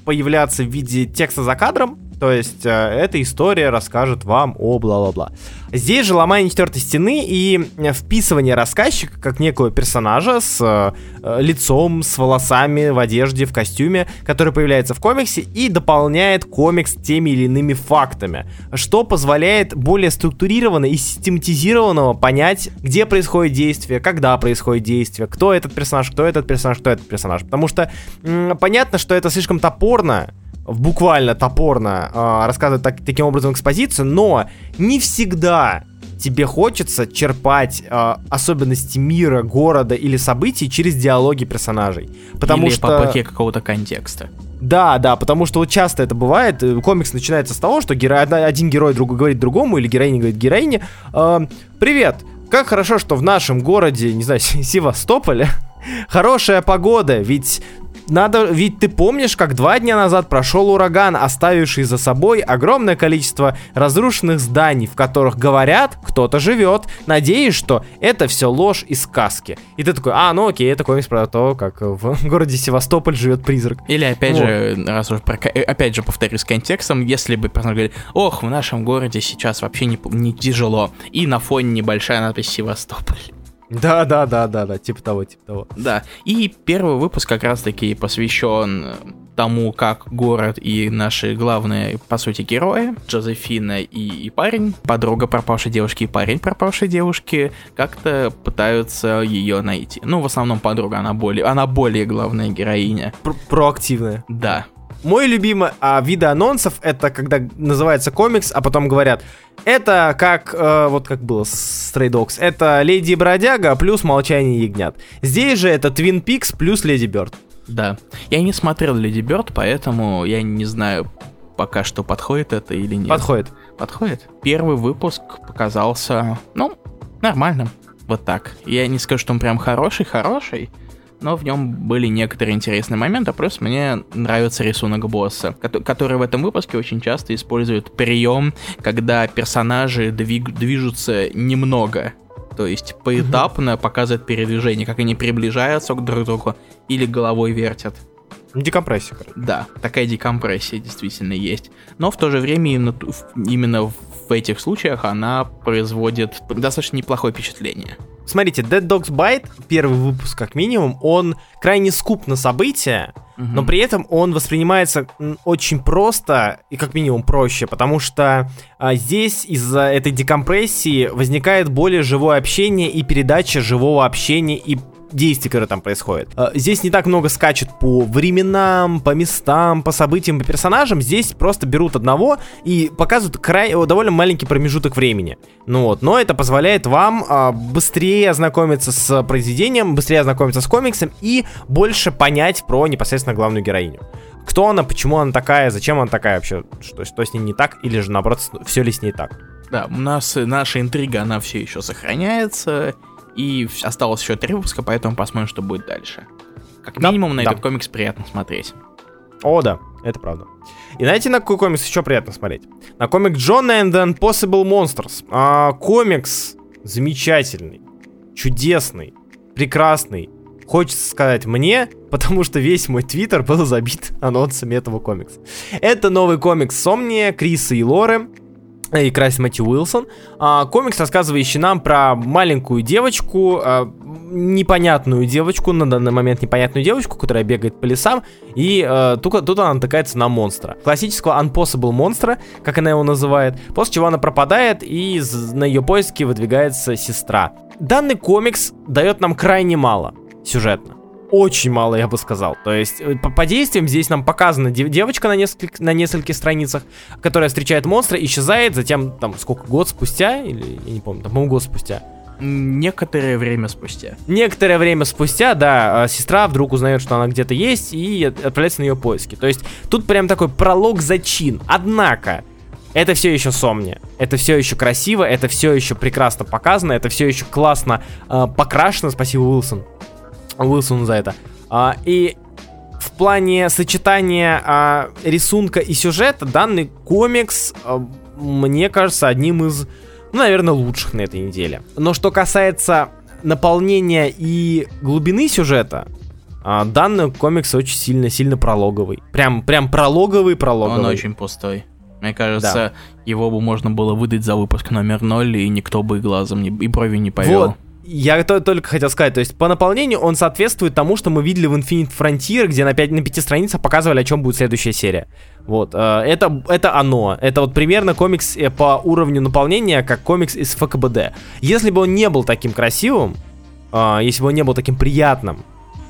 появляться в виде текста за кадром, то есть э, эта история расскажет вам о бла-бла-бла. Здесь же ломание четвертой стены и вписывание рассказчика как некого персонажа с э, лицом, с волосами, в одежде, в костюме, который появляется в комиксе и дополняет комикс теми или иными фактами, что позволяет более структурированно и систематизированно понять, где происходит действие, когда происходит действие, кто этот персонаж, кто этот персонаж, кто этот персонаж. Потому что м- понятно, что это слишком топорно, буквально топорно э, рассказывать так, таким образом экспозицию, но не всегда тебе хочется черпать э, особенности мира, города или событий через диалоги персонажей. Потому или что... попытки какого-то контекста. Да, да, потому что вот часто это бывает. Э, комикс начинается с того, что геро... один герой другу говорит другому, или героиня говорит героине, э, «Привет, как хорошо, что в нашем городе, не знаю, Севастополе, хорошая погода, ведь надо, ведь ты помнишь, как два дня назад прошел ураган, оставивший за собой огромное количество разрушенных зданий, в которых говорят, кто-то живет. Надеюсь, что это все ложь и сказки. И ты такой, а, ну окей, это комикс про то, как в городе Севастополь живет призрак. Или опять вот. же, раз уж про, э, опять же повторюсь с контекстом, если бы персонаж говорит, ох, в нашем городе сейчас вообще не, не тяжело, и на фоне небольшая надпись Севастополь. Да, да, да, да, да, типа того, типа того. Да. И первый выпуск как раз-таки посвящен тому, как город и наши главные, по сути, герои, Джозефина и, и парень, подруга пропавшей девушки и парень пропавшей девушки, как-то пытаются ее найти. Ну, в основном подруга, она более, она более главная героиня. Про проактивная. Да. Мой любимый а, вид анонсов это когда называется комикс, а потом говорят, это как, э, вот как было с Stray Dogs, это Леди Бродяга плюс Молчание ягнят. Здесь же это Twin Peaks плюс Леди Бёрд. Да. Я не смотрел Леди Бёрд, поэтому я не знаю пока что подходит это или нет. Подходит. Подходит. Первый выпуск показался, ну, нормальным. Вот так. Я не скажу, что он прям хороший-хороший, но в нем были некоторые интересные моменты, плюс мне нравится рисунок босса, который в этом выпуске очень часто использует прием, когда персонажи двиг- движутся немного, то есть поэтапно mm-hmm. показывает передвижение, как они приближаются к друг другу или головой вертят. Декомпрессия, короче. Да, такая декомпрессия действительно есть. Но в то же время именно, именно в этих случаях она производит достаточно неплохое впечатление. Смотрите, Dead Dogs Bite, первый выпуск как минимум, он крайне скуп на события, угу. но при этом он воспринимается очень просто и как минимум проще, потому что а, здесь из-за этой декомпрессии возникает более живое общение и передача живого общения и действий, которые там происходят. А, здесь не так много скачет по временам, по местам, по событиям, по персонажам. Здесь просто берут одного и показывают край... довольно маленький промежуток времени. Ну вот, но это позволяет вам а, быстрее ознакомиться с произведением, быстрее ознакомиться с комиксом и больше понять про непосредственно главную героиню. Кто она, почему она такая, зачем она такая вообще, что, что с ней не так, или же наоборот, все ли с ней так. Да, у нас наша интрига, она все еще сохраняется, и осталось еще три выпуска, поэтому посмотрим, что будет дальше. Как минимум, да, на да. этот комикс приятно смотреть. О, да, это правда. И знаете, на какой комикс еще приятно смотреть? На комик John and the Impossible Monsters. А, комикс замечательный, чудесный, прекрасный. Хочется сказать мне, потому что весь мой твиттер был забит анонсами этого комикса. Это новый комикс Сомния, Криса и Лоры и красит Мэтью Уилсон. А, комикс, рассказывающий нам про маленькую девочку, а, непонятную девочку, на данный момент непонятную девочку, которая бегает по лесам, и а, тут, тут она натыкается на монстра. Классического Unpossible монстра, как она его называет, после чего она пропадает, и на ее поиски выдвигается сестра. Данный комикс дает нам крайне мало сюжетно очень мало, я бы сказал. То есть э, по, по действиям здесь нам показана девочка на, нескольких на нескольких страницах, которая встречает монстра, исчезает, затем там сколько, год спустя, или я не помню, там, по-моему, год спустя. Некоторое время спустя. Некоторое время спустя, да, а, сестра вдруг узнает, что она где-то есть и отправляется на ее поиски. То есть тут прям такой пролог зачин. Однако, это все еще Сомни. Это все еще красиво, это все еще прекрасно показано, это все еще классно э, покрашено. Спасибо, Уилсон. Уилсону за это. А, и в плане сочетания а, рисунка и сюжета данный комикс, а, мне кажется, одним из, ну, наверное, лучших на этой неделе. Но что касается наполнения и глубины сюжета, а, данный комикс очень сильно-сильно прологовый. Прям, прям прологовый, прологовый. Он очень пустой. Мне кажется, да. его бы можно было выдать за выпуск номер 0, и никто бы и глазом не, и брови не повел. Вот, я то, только хотел сказать, то есть по наполнению он соответствует тому, что мы видели в Infinite Frontier, где на, 5, на 5 страницах показывали, о чем будет следующая серия. Вот, э, это, это оно. Это вот примерно комикс э, по уровню наполнения, как комикс из ФКБД. Если бы он не был таким красивым, э, если бы он не был таким приятным,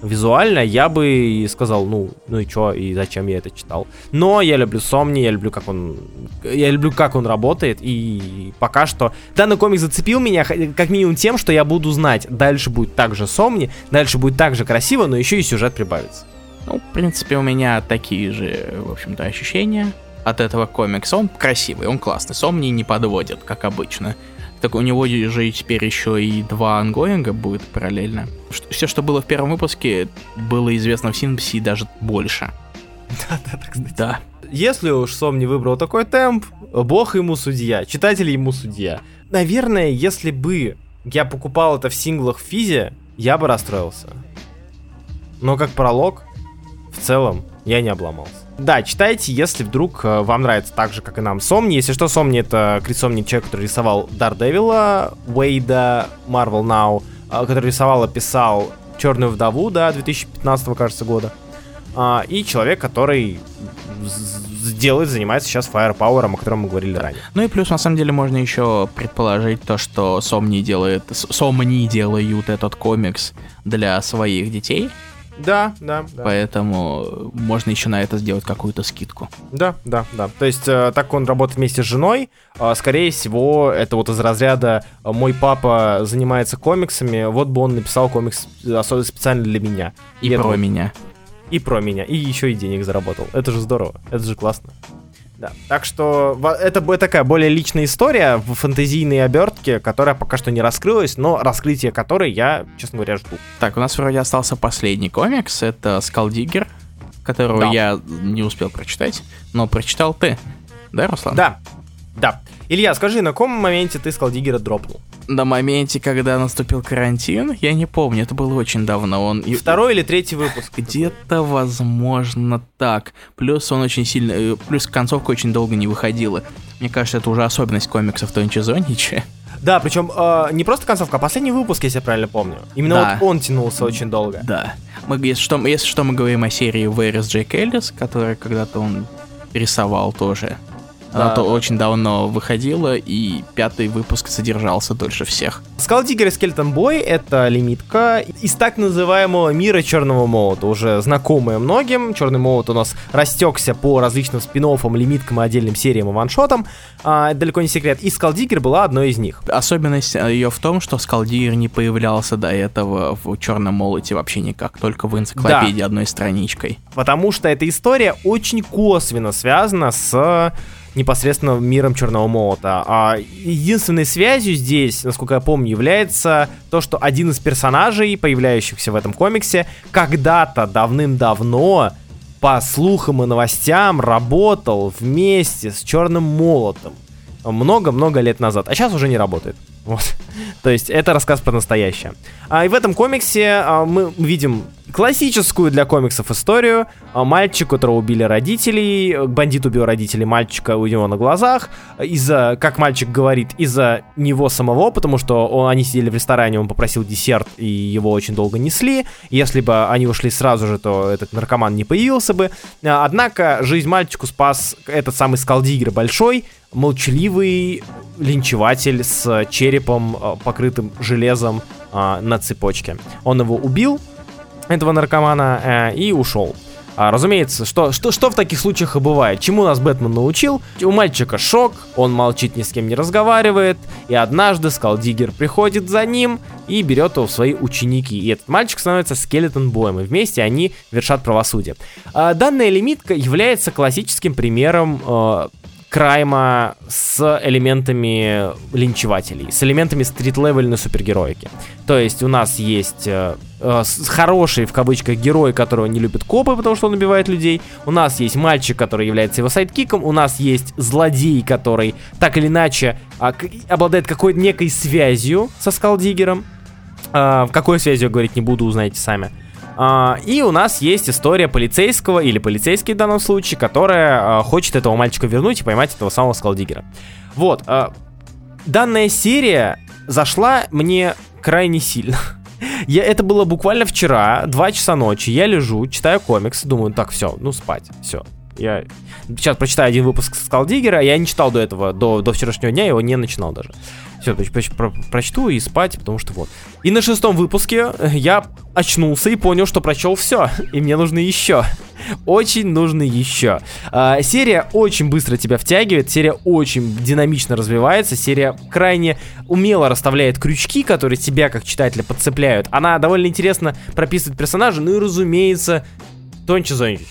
визуально, я бы сказал, ну, ну и чё, и зачем я это читал. Но я люблю Сомни, я люблю, как он, я люблю, как он работает, и пока что данный комик зацепил меня, как минимум тем, что я буду знать, дальше будет так же Сомни, дальше будет так же красиво, но еще и сюжет прибавится. Ну, в принципе, у меня такие же, в общем-то, ощущения от этого комикса. Он красивый, он классный. Сомни не подводит, как обычно. Так у него же теперь еще и два ангоинга будет параллельно. Все, что было в первом выпуске, было известно в Синпсе даже больше. Да, да, так кстати. Да. Если уж Сом не выбрал такой темп, бог ему судья, читатель ему судья. Наверное, если бы я покупал это в синглах в физе, я бы расстроился. Но как пролог, в целом, я не обломался. Да, читайте, если вдруг э, вам нравится так же, как и нам Сомни. Если что, Сомни это Крис Сомни, человек, который рисовал Дардевила, Уэйда, Marvel Now, э, который рисовал и писал Черную вдову, да, 2015, кажется, года. А, и человек, который делает, занимается сейчас Firepower, о котором мы говорили ранее. Ну и плюс, на самом деле, можно еще предположить то, что Сомни делает, Сомни делают этот комикс для своих детей, Да, да, да. Поэтому можно еще на это сделать какую-то скидку. Да, да, да. То есть, э, так он работает вместе с женой, э, скорее всего, это вот из разряда э, «мой папа занимается комиксами, вот бы он написал комикс э, особенно специально для меня». И, это про вот- меня. И про меня, и еще и денег заработал. Это же здорово, это же классно. Да. Так что это будет такая более личная история в фэнтезийной обертке, которая пока что не раскрылась, но раскрытие которой я, честно говоря, жду. Так, у нас вроде остался последний комикс, это Скалдигер, которого Да. я не успел прочитать, но прочитал ты. Да, Руслан? Да, да. Илья, скажи, на каком моменте ты Скалдигера дропнул? На моменте, когда наступил карантин, я не помню, это было очень давно. Он Второй или третий выпуск? Где-то, возможно, так. Плюс он очень сильно... э, Плюс концовка очень долго не выходила. Мне кажется, это уже особенность комиксов Тончи Зонича. Да, причем э, не просто концовка, а последний выпуск, если я правильно помню. Именно Да. вот он тянулся очень долго. Да. Мы, если, что, если что, мы говорим о серии Where is Джейк Эллис, которая когда-то он рисовал тоже. Она Да, то да. очень давно выходила, и пятый выпуск содержался дольше всех. Скалдигер и Скелетон Бой — это лимитка из так называемого мира Черного Молота, уже знакомая многим. Черный Молот у нас растекся по различным спин лимиткам и отдельным сериям и ваншотам. А, далеко не секрет. И Скалдигер была одной из них. Особенность ее в том, что Скалдир не появлялся до этого в Черном молоте вообще никак, только в энциклопедии одной страничкой. Потому что эта история очень косвенно связана с непосредственно миром Черного Молота. А единственной связью здесь, насколько я помню, является то, что один из персонажей, появляющихся в этом комиксе, когда-то давным-давно, по слухам и новостям, работал вместе с Черным Молотом. Много-много лет назад. А сейчас уже не работает. Вот. То есть это рассказ про настоящее. А, и в этом комиксе а, мы видим классическую для комиксов историю. А, мальчик, которого убили родителей, бандит убил родителей мальчика у него на глазах. Из-за, как мальчик говорит, из-за него самого, потому что он- они сидели в ресторане, он попросил десерт, и его очень долго несли. Если бы они ушли сразу же, то этот наркоман не появился бы. А, Однако жизнь мальчику спас этот самый скалдигер большой, молчаливый линчеватель с черепом, э, покрытым железом а, на цепочке. Он его убил, этого наркомана, э, и ушел. А, разумеется, что, что, что в таких случаях и бывает? Чему нас Бэтмен научил? У мальчика шок, он молчит, ни с кем не разговаривает, и однажды Скалдигер приходит за ним и берет его в свои ученики. И этот мальчик становится скелетон боем, и вместе они вершат правосудие. А, данная лимитка является классическим примером э, крайма с элементами линчевателей, с элементами стрит-левельной супергероики. То есть у нас есть э, э, хороший, в кавычках, герой, которого не любят копы, потому что он убивает людей. У нас есть мальчик, который является его сайдкиком. У нас есть злодей, который так или иначе к- обладает какой-то некой связью со Скалдигером. В какой связью говорить не буду, узнаете сами. А, и у нас есть история полицейского, или полицейский в данном случае, которая а, хочет этого мальчика вернуть и поймать этого самого Скалдигера. Вот. а, данная серия зашла мне крайне сильно. Я, это было буквально вчера, 2 часа ночи, я лежу, читаю комикс, думаю, так, все, ну спать, все. Я сейчас прочитаю один выпуск Скалдигера, я не читал до этого, до, до вчерашнего дня, его не начинал даже. Все, прочту и спать, потому что вот. И на шестом выпуске я очнулся и понял, что прочел все, и мне нужно еще. Очень нужно еще. А, серия очень быстро тебя втягивает, серия очень динамично развивается, серия крайне умело расставляет крючки, которые тебя, как читателя, подцепляют. Она довольно интересно прописывает персонажа, ну и, разумеется, Тонче Зонич.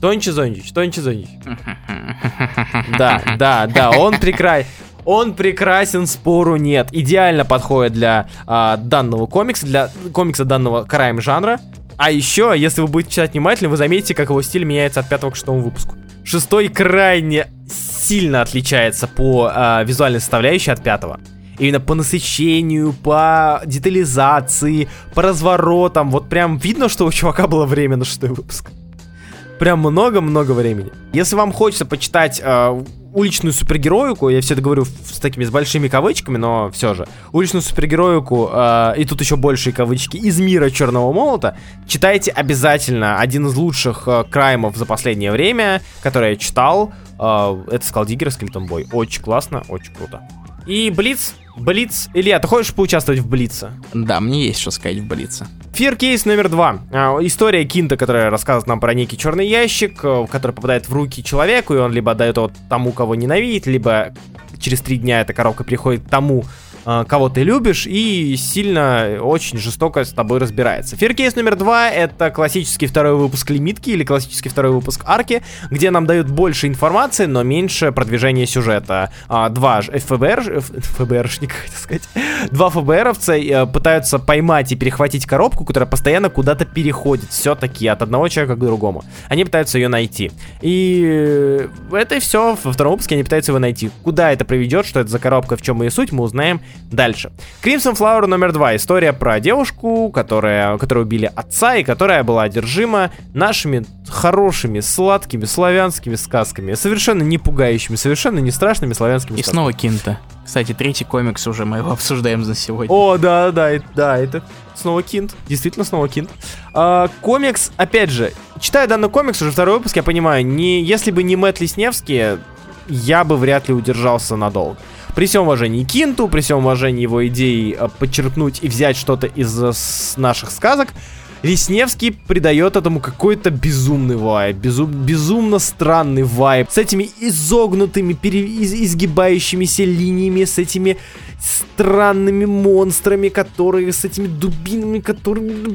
Тонче Зонич, Тонче Зонич. Да, да, да, он прекрасен. Он прекрасен, спору нет. Идеально подходит для а, данного комикса, для комикса данного крайм жанра. А еще, если вы будете читать внимательно, вы заметите, как его стиль меняется от пятого к шестому выпуску. Шестой крайне сильно отличается по а, визуальной составляющей от пятого. Именно по насыщению, по детализации, по разворотам. Вот прям видно, что у чувака было время на шестой выпуск. Прям много-много времени. Если вам хочется почитать э, уличную супергероику, я все это говорю с такими с большими кавычками, но все же, уличную супергероику, э, и тут еще большие кавычки, из мира Черного Молота, читайте обязательно один из лучших э, краймов за последнее время, который я читал, э, это Скалдигер Скелетон Бой. Очень классно, очень круто. И Блиц, Блиц. Илья, ты хочешь поучаствовать в Блице? Да, мне есть что сказать в Блице. Фир кейс номер два. А, история Кинта, которая рассказывает нам про некий черный ящик, э, который попадает в руки человеку, и он либо отдает его тому, кого ненавидит, либо через три дня эта коробка приходит к тому, кого ты любишь, и сильно, очень жестоко с тобой разбирается. Фиркейс номер два — это классический второй выпуск лимитки или классический второй выпуск арки, где нам дают больше информации, но меньше продвижения сюжета. А, два ФБР, ФБРшника, хотел сказать, два ФБРовца э, пытаются поймать и перехватить коробку, которая постоянно куда-то переходит все-таки от одного человека к другому. Они пытаются ее найти. И это все. Во втором выпуске они пытаются его найти. Куда это приведет, что это за коробка, в чем ее суть, мы узнаем Дальше. Crimson Flower номер два. История про девушку, которая, которую убили отца и которая была одержима нашими хорошими, сладкими славянскими сказками. Совершенно не пугающими, совершенно не страшными славянскими и сказками. И снова Кинта. Кстати, третий комикс уже мы его обсуждаем за сегодня. О, да, да, да, это снова Кинт. Действительно, снова Кинт. А, комикс, опять же, читая данный комикс, уже второй выпуск, я понимаю, не, если бы не Мэтт Лесневский, я бы вряд ли удержался надолго. При всем уважении Кинту, при всем уважении его идеи э, подчеркнуть и взять что-то из э, наших сказок, Весневский придает этому какой-то безумный вайб, безум, безумно странный вайб, с этими изогнутыми, из, изгибающимися линиями, с этими странными монстрами, которые с этими дубинами, которые...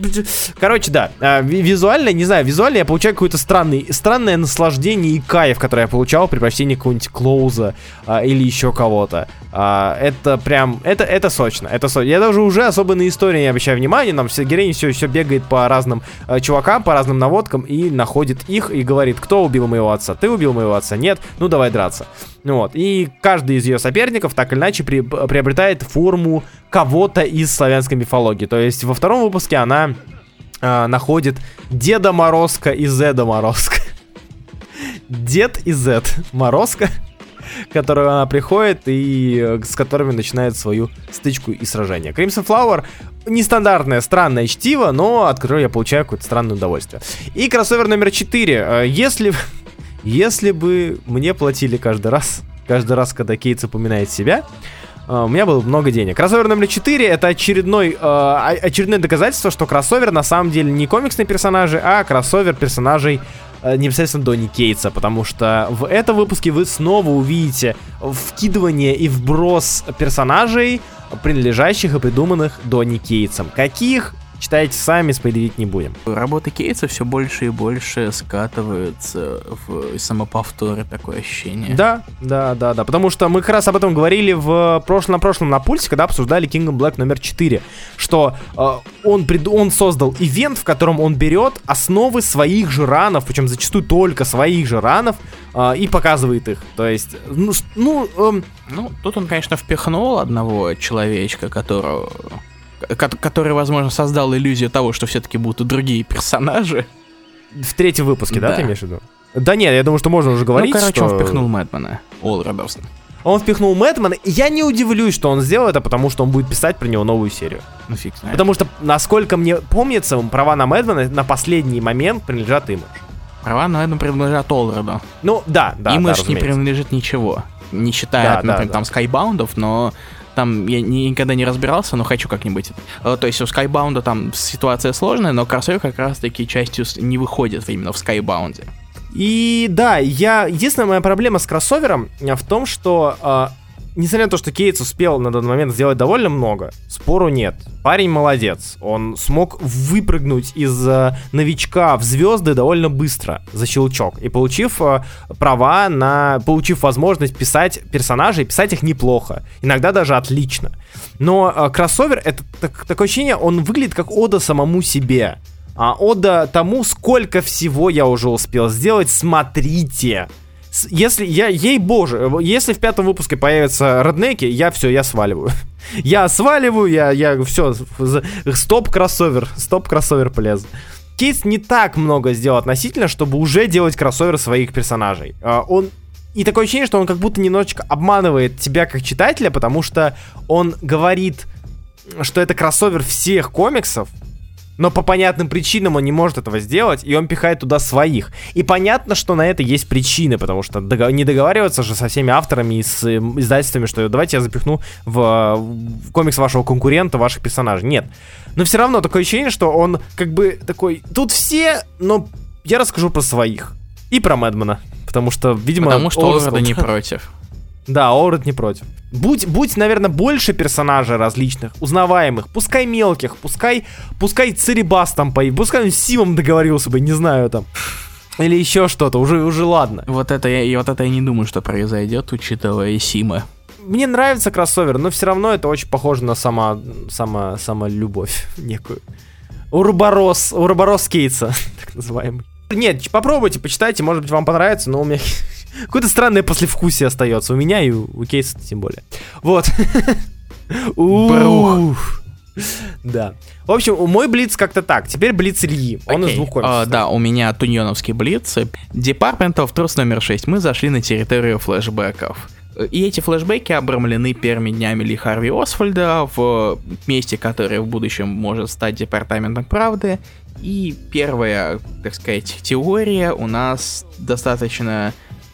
Короче, да, а, визуально, не знаю, визуально я получаю какое-то странный, странное наслаждение и кайф, которое я получал при прочтении какого-нибудь Клоуза а, или еще кого-то. А, это прям, это, это сочно, это сочно. Я даже уже особо на истории не обращаю внимания, нам все героини все, все бегает по разным а, чувакам, по разным наводкам и находит их и говорит, кто убил моего отца, ты убил моего отца, нет, ну давай драться. Вот, и каждый из ее соперников так или иначе при, приобретает форму кого-то из славянской мифологии. То есть во втором выпуске она э, находит Деда Морозка и Зеда Морозка. Дед и Зед Морозка, которую она приходит и э, с которыми начинает свою стычку и сражение. Crimson Flower нестандартное, странное чтиво, но от которого я получаю какое-то странное удовольствие. И кроссовер номер 4. Э, если, если бы мне платили каждый раз, каждый раз, когда Кейтс упоминает себя, Uh, у меня было много денег. Кроссовер номер 4 это очередной, uh, очередное доказательство, что кроссовер на самом деле не комиксные персонажи, а кроссовер персонажей непосредственно Донни Кейтса, потому что в этом выпуске вы снова увидите вкидывание и вброс персонажей, принадлежащих и придуманных Донни Кейтсом. Каких? Читайте сами, спойлерить не будем. Работы Кейтса все больше и больше скатываются в самоповторы, такое ощущение. Да, да, да, да. Потому что мы как раз об этом говорили в прошлом, на прошлом на пульсе, когда обсуждали Kingdom Black номер 4. Что э, он, прид... он создал ивент, в котором он берет основы своих же ранов, причем зачастую только своих же ранов, э, и показывает их. То есть, ну, ну, эм... ну, тут он, конечно, впихнул одного человечка, которого который, возможно, создал иллюзию того, что все-таки будут другие персонажи. В третьем выпуске, да, да ты имеешь в виду? Да нет, я думаю, что можно уже говорить, ну, короче, что... он впихнул Мэтмана, Ол Роберсон. Он впихнул Мэтмана, и я не удивлюсь, что он сделал это, потому что он будет писать про него новую серию. Ну фиг знает. Потому что, насколько мне помнится, права на Мэтмана на последний момент принадлежат Имидж. Права на Мэтмана принадлежат Олреду. Ну, да, да, Имидж да, не принадлежит ничего. Не считая, да, например, да, там да. Скайбаундов, но там я никогда не разбирался, но хочу как-нибудь. Э, то есть у Skybound там ситуация сложная, но кроссовер как раз-таки частью не выходит именно в Skybound. И да, я единственная моя проблема с кроссовером э, в том, что э, несмотря на то, что Кейтс успел на данный момент сделать довольно много, спору нет. Парень молодец. Он смог выпрыгнуть из э, новичка в звезды довольно быстро за щелчок. И получив э, права на... Получив возможность писать персонажей, писать их неплохо. Иногда даже отлично. Но э, кроссовер, это так, такое ощущение, он выглядит как ода самому себе. А ода тому, сколько всего я уже успел сделать. Смотрите если я, ей боже, если в пятом выпуске появятся роднеки, я все, я сваливаю. Я сваливаю, я, я все, стоп кроссовер, стоп кроссовер полез. Кейс не так много сделал относительно, чтобы уже делать кроссовер своих персонажей. А, он и такое ощущение, что он как будто немножечко обманывает тебя как читателя, потому что он говорит, что это кроссовер всех комиксов, Но по понятным причинам он не может этого сделать, и он пихает туда своих. И понятно, что на это есть причины, потому что не договариваться же со всеми авторами и с эм, издательствами, что давайте я запихну в, в комикс вашего конкурента ваших персонажей. Нет. Но все равно такое ощущение, что он как бы такой, тут все, но я расскажу про своих. И про Мэдмана. Потому что, видимо... Потому что Оварда не против. Да, Орд не против. Будь, будь, наверное, больше персонажей различных, узнаваемых, пускай мелких, пускай, пускай Церебас там появился, пускай он с Симом договорился бы, не знаю там. Или еще что-то, уже, уже ладно. Вот это я, и вот это я не думаю, что произойдет, учитывая Сима. Мне нравится кроссовер, но все равно это очень похоже на сама, сама, сама любовь некую. Урборос, Урборос Кейтса, так называемый. Нет, попробуйте, почитайте, может быть, вам понравится, но у меня Какое-то странное послевкусие остается у меня и у, Кейса тем более. Вот. Да. В общем, у мой Блиц как-то так. Теперь Блиц Ильи. Он okay. из двух комиксов. Uh, да, у меня Туньоновский Блиц. Department of Truth номер 6. Мы зашли на территорию флешбеков. И эти флешбеки обрамлены первыми днями Ли Харви Освальда в месте, которое в будущем может стать Департаментом Правды. И первая, так сказать, теория у нас достаточно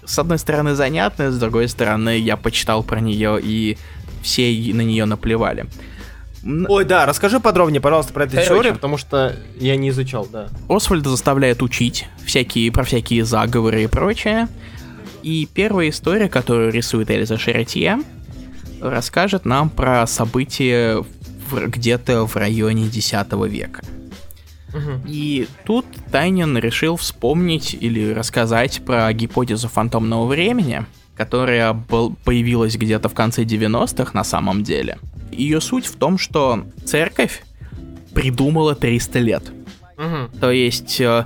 с одной стороны занятная, с другой стороны я почитал про нее и все на нее наплевали. Ой, да, расскажи подробнее, пожалуйста, про эту Короче. теорию, потому что я не изучал, да. Освальда заставляет учить всякие, про всякие заговоры и прочее. И первая история, которую рисует Эльза Шеретье, расскажет нам про события где-то в районе X века. И тут Тайнин решил вспомнить или рассказать про гипотезу фантомного времени, которая был, появилась где-то в конце 90-х на самом деле. Ее суть в том, что церковь придумала 300 лет. Угу. То есть э,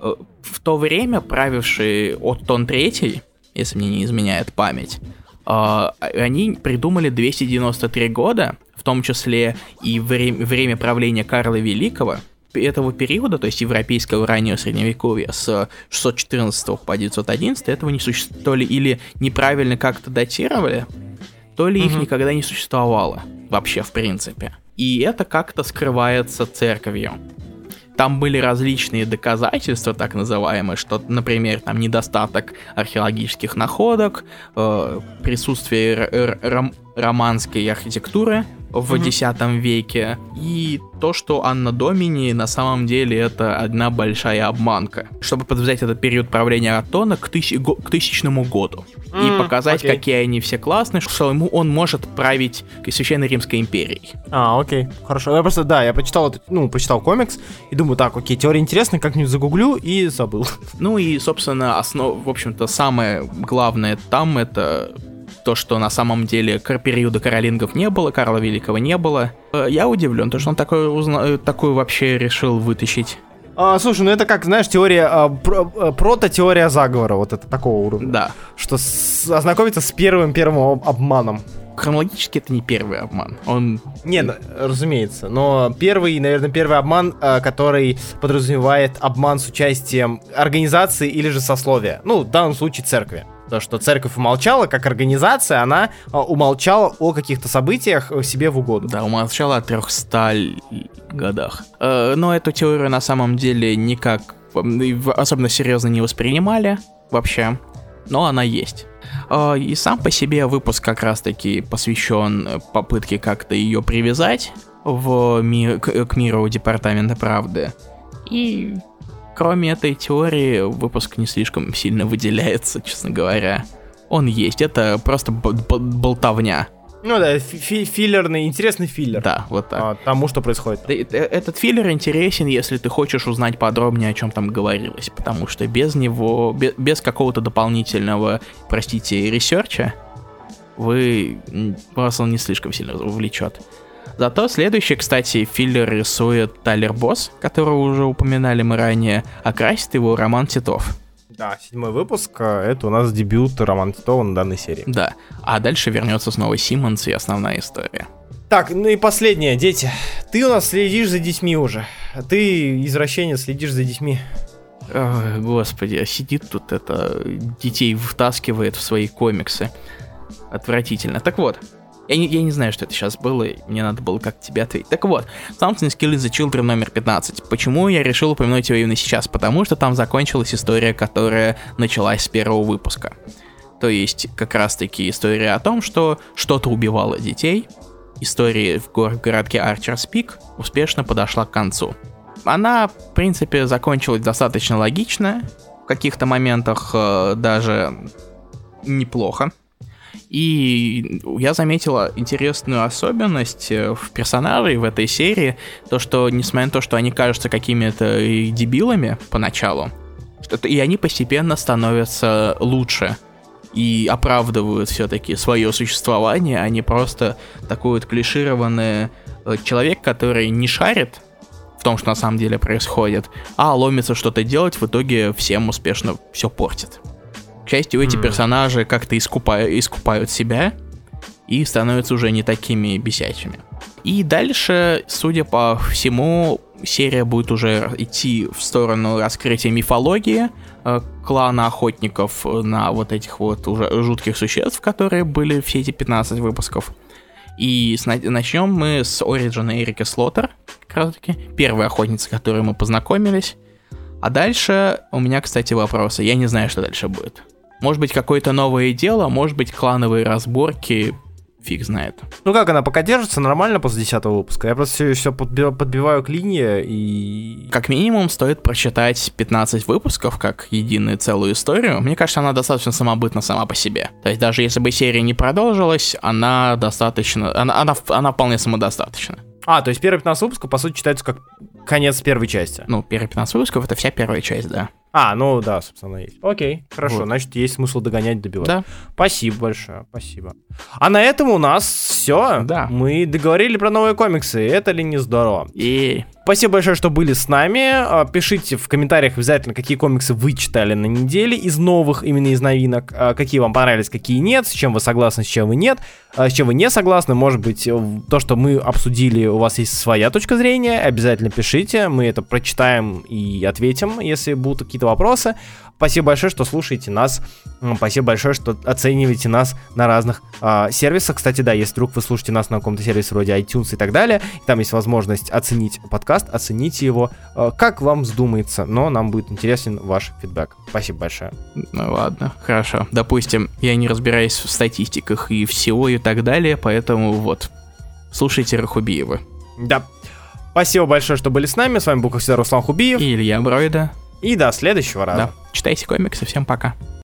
э, в то время правивший Оттон III, если мне не изменяет память, э, они придумали 293 года, в том числе и время, время правления Карла Великого, этого периода, то есть европейского раннего средневековья с 614 по 911, этого не существовало, то ли или неправильно как-то датировали, то ли их никогда не существовало вообще в принципе. И это как-то скрывается церковью. Там были различные доказательства, так называемые, что, например, там недостаток археологических находок, э, присутствие ром романской архитектуры в mm-hmm. X веке, и то, что Анна Домини на самом деле это одна большая обманка, чтобы подвязать этот период правления Атона к, тысяч, к тысячному году mm, и показать, okay. какие они все классные, что ему он может править Священной Римской империей. А, окей, хорошо. Я просто, да, я почитал, ну, почитал комикс и думаю, так, окей, теория интересная, как-нибудь загуглю и забыл. Ну и, собственно, основ, в общем-то, самое главное там это то, что на самом деле периода каролингов не было, Карла Великого не было. Э, я удивлен, то, что он такой, узна... Э, такой вообще решил вытащить. А, слушай, ну это как, знаешь, теория, а, про, а, прото-теория заговора, вот это такого уровня. Да. Что с, ознакомиться с первым первым обманом. Хронологически это не первый обман. Он... Не, ну, разумеется. Но первый, наверное, первый обман, который подразумевает обман с участием организации или же сословия. Ну, в данном случае церкви. То, что церковь умолчала, как организация, она а, умолчала о каких-то событиях себе в угоду. Да, умолчала о 300 годах. Э, но эту теорию на самом деле никак особенно серьезно не воспринимали вообще, но она есть. Э, и сам по себе выпуск как раз-таки посвящен попытке как-то ее привязать в мир, к, к миру Департамента Правды. И кроме этой теории, выпуск не слишком сильно выделяется, честно говоря. Он есть, это просто болтовня. Ну да, фи филлерный, интересный филлер. Да, вот так. А, тому, что происходит. Этот филлер интересен, если ты хочешь узнать подробнее, о чем там говорилось, потому что без него, без, без какого-то дополнительного, простите, ресерча, вы вас он не слишком сильно увлечет. Зато следующий, кстати, филлер рисует Тайлер Босс, которого уже упоминали мы ранее, а красит его Роман Титов. Да, седьмой выпуск, а, это у нас дебют Романа Титова на данной серии. Да, а дальше вернется снова Симмонс и основная история. Так, ну и последнее, дети. Ты у нас следишь за детьми уже. Ты, извращенец, следишь за детьми. Ой, господи, а сидит тут это, детей втаскивает в свои комиксы. Отвратительно. Так вот, Я не, я не знаю, что это сейчас было, и мне надо было как тебе ответить. Так вот, Something Skill is the Children номер 15. Почему я решил упомянуть его именно сейчас? Потому что там закончилась история, которая началась с первого выпуска. То есть, как раз-таки история о том, что что-то убивало детей. История в гор- городке Арчерс Пик успешно подошла к концу. Она, в принципе, закончилась достаточно логично. В каких-то моментах э, даже неплохо. И я заметила интересную особенность э, в персонажей в этой серии, то что, несмотря на то, что они кажутся какими-то дебилами поначалу, и они постепенно становятся лучше и оправдывают все-таки свое существование, а не просто такой вот клишированный э, человек, который не шарит в том, что на самом деле происходит, а ломится что-то делать, в итоге всем успешно все портит. К счастью, эти М. персонажи как-то искупают, искупают себя и становятся уже не такими бесячими. И дальше, судя по всему, серия будет уже идти в сторону раскрытия мифологии э, клана охотников на вот этих вот уже жутких существ, которые были все эти 15 выпусков. И начнем мы с Ориджина Эрики Слоттер, как раз таки, первой охотницы, с которой мы познакомились. А дальше у меня, кстати, вопросы. Я не знаю, что дальше будет. Может быть, какое-то новое дело, может быть, клановые разборки, фиг знает. Ну как она пока держится нормально после 10 выпуска? Я просто все, все подбиваю к линии и... Как минимум, стоит прочитать 15 выпусков как единую целую историю. Мне кажется, она достаточно самобытна сама по себе. То есть даже если бы серия не продолжилась, она достаточно... Она, она, она вполне самодостаточна. А, то есть первые 15 выпусков, по сути, читаются как конец первой части. Ну, первые 15 выпусков — это вся первая часть, да. А, ну да, собственно, есть. Окей, хорошо, Вот. значит, есть смысл догонять, добивать. Да. Спасибо большое, спасибо. А на этом у нас все. Да. Мы договорили про новые комиксы. Это ли не здорово? И Спасибо большое, что были с нами. А, Пишите в комментариях обязательно, какие комиксы вы читали на неделе из новых, именно из новинок. А, Какие вам понравились, какие нет, с чем вы согласны, с чем вы нет, а, с чем вы не согласны. Может быть, то, что мы обсудили, у вас есть своя точка зрения, обязательно пишите. Мы это прочитаем и ответим, если будут какие-то вопросы. Спасибо большое, что слушаете нас. Спасибо большое, что оцениваете нас на разных а, сервисах. Кстати, да, если вдруг вы слушаете нас на каком-то сервисе вроде iTunes и так далее, и там есть возможность оценить подкаст, оцените его, а, как вам вздумается, но нам будет интересен ваш фидбэк. Спасибо большое. Ну ладно, хорошо. Допустим, я не разбираюсь в статистиках и всего и так далее, поэтому вот. Слушайте Рахубиева. Да. Спасибо большое, что были с нами. С вами был, как всегда, Руслан Хубиев. И Илья Бройда. До следующего раза. Да. Читайте комиксы. Всем пока.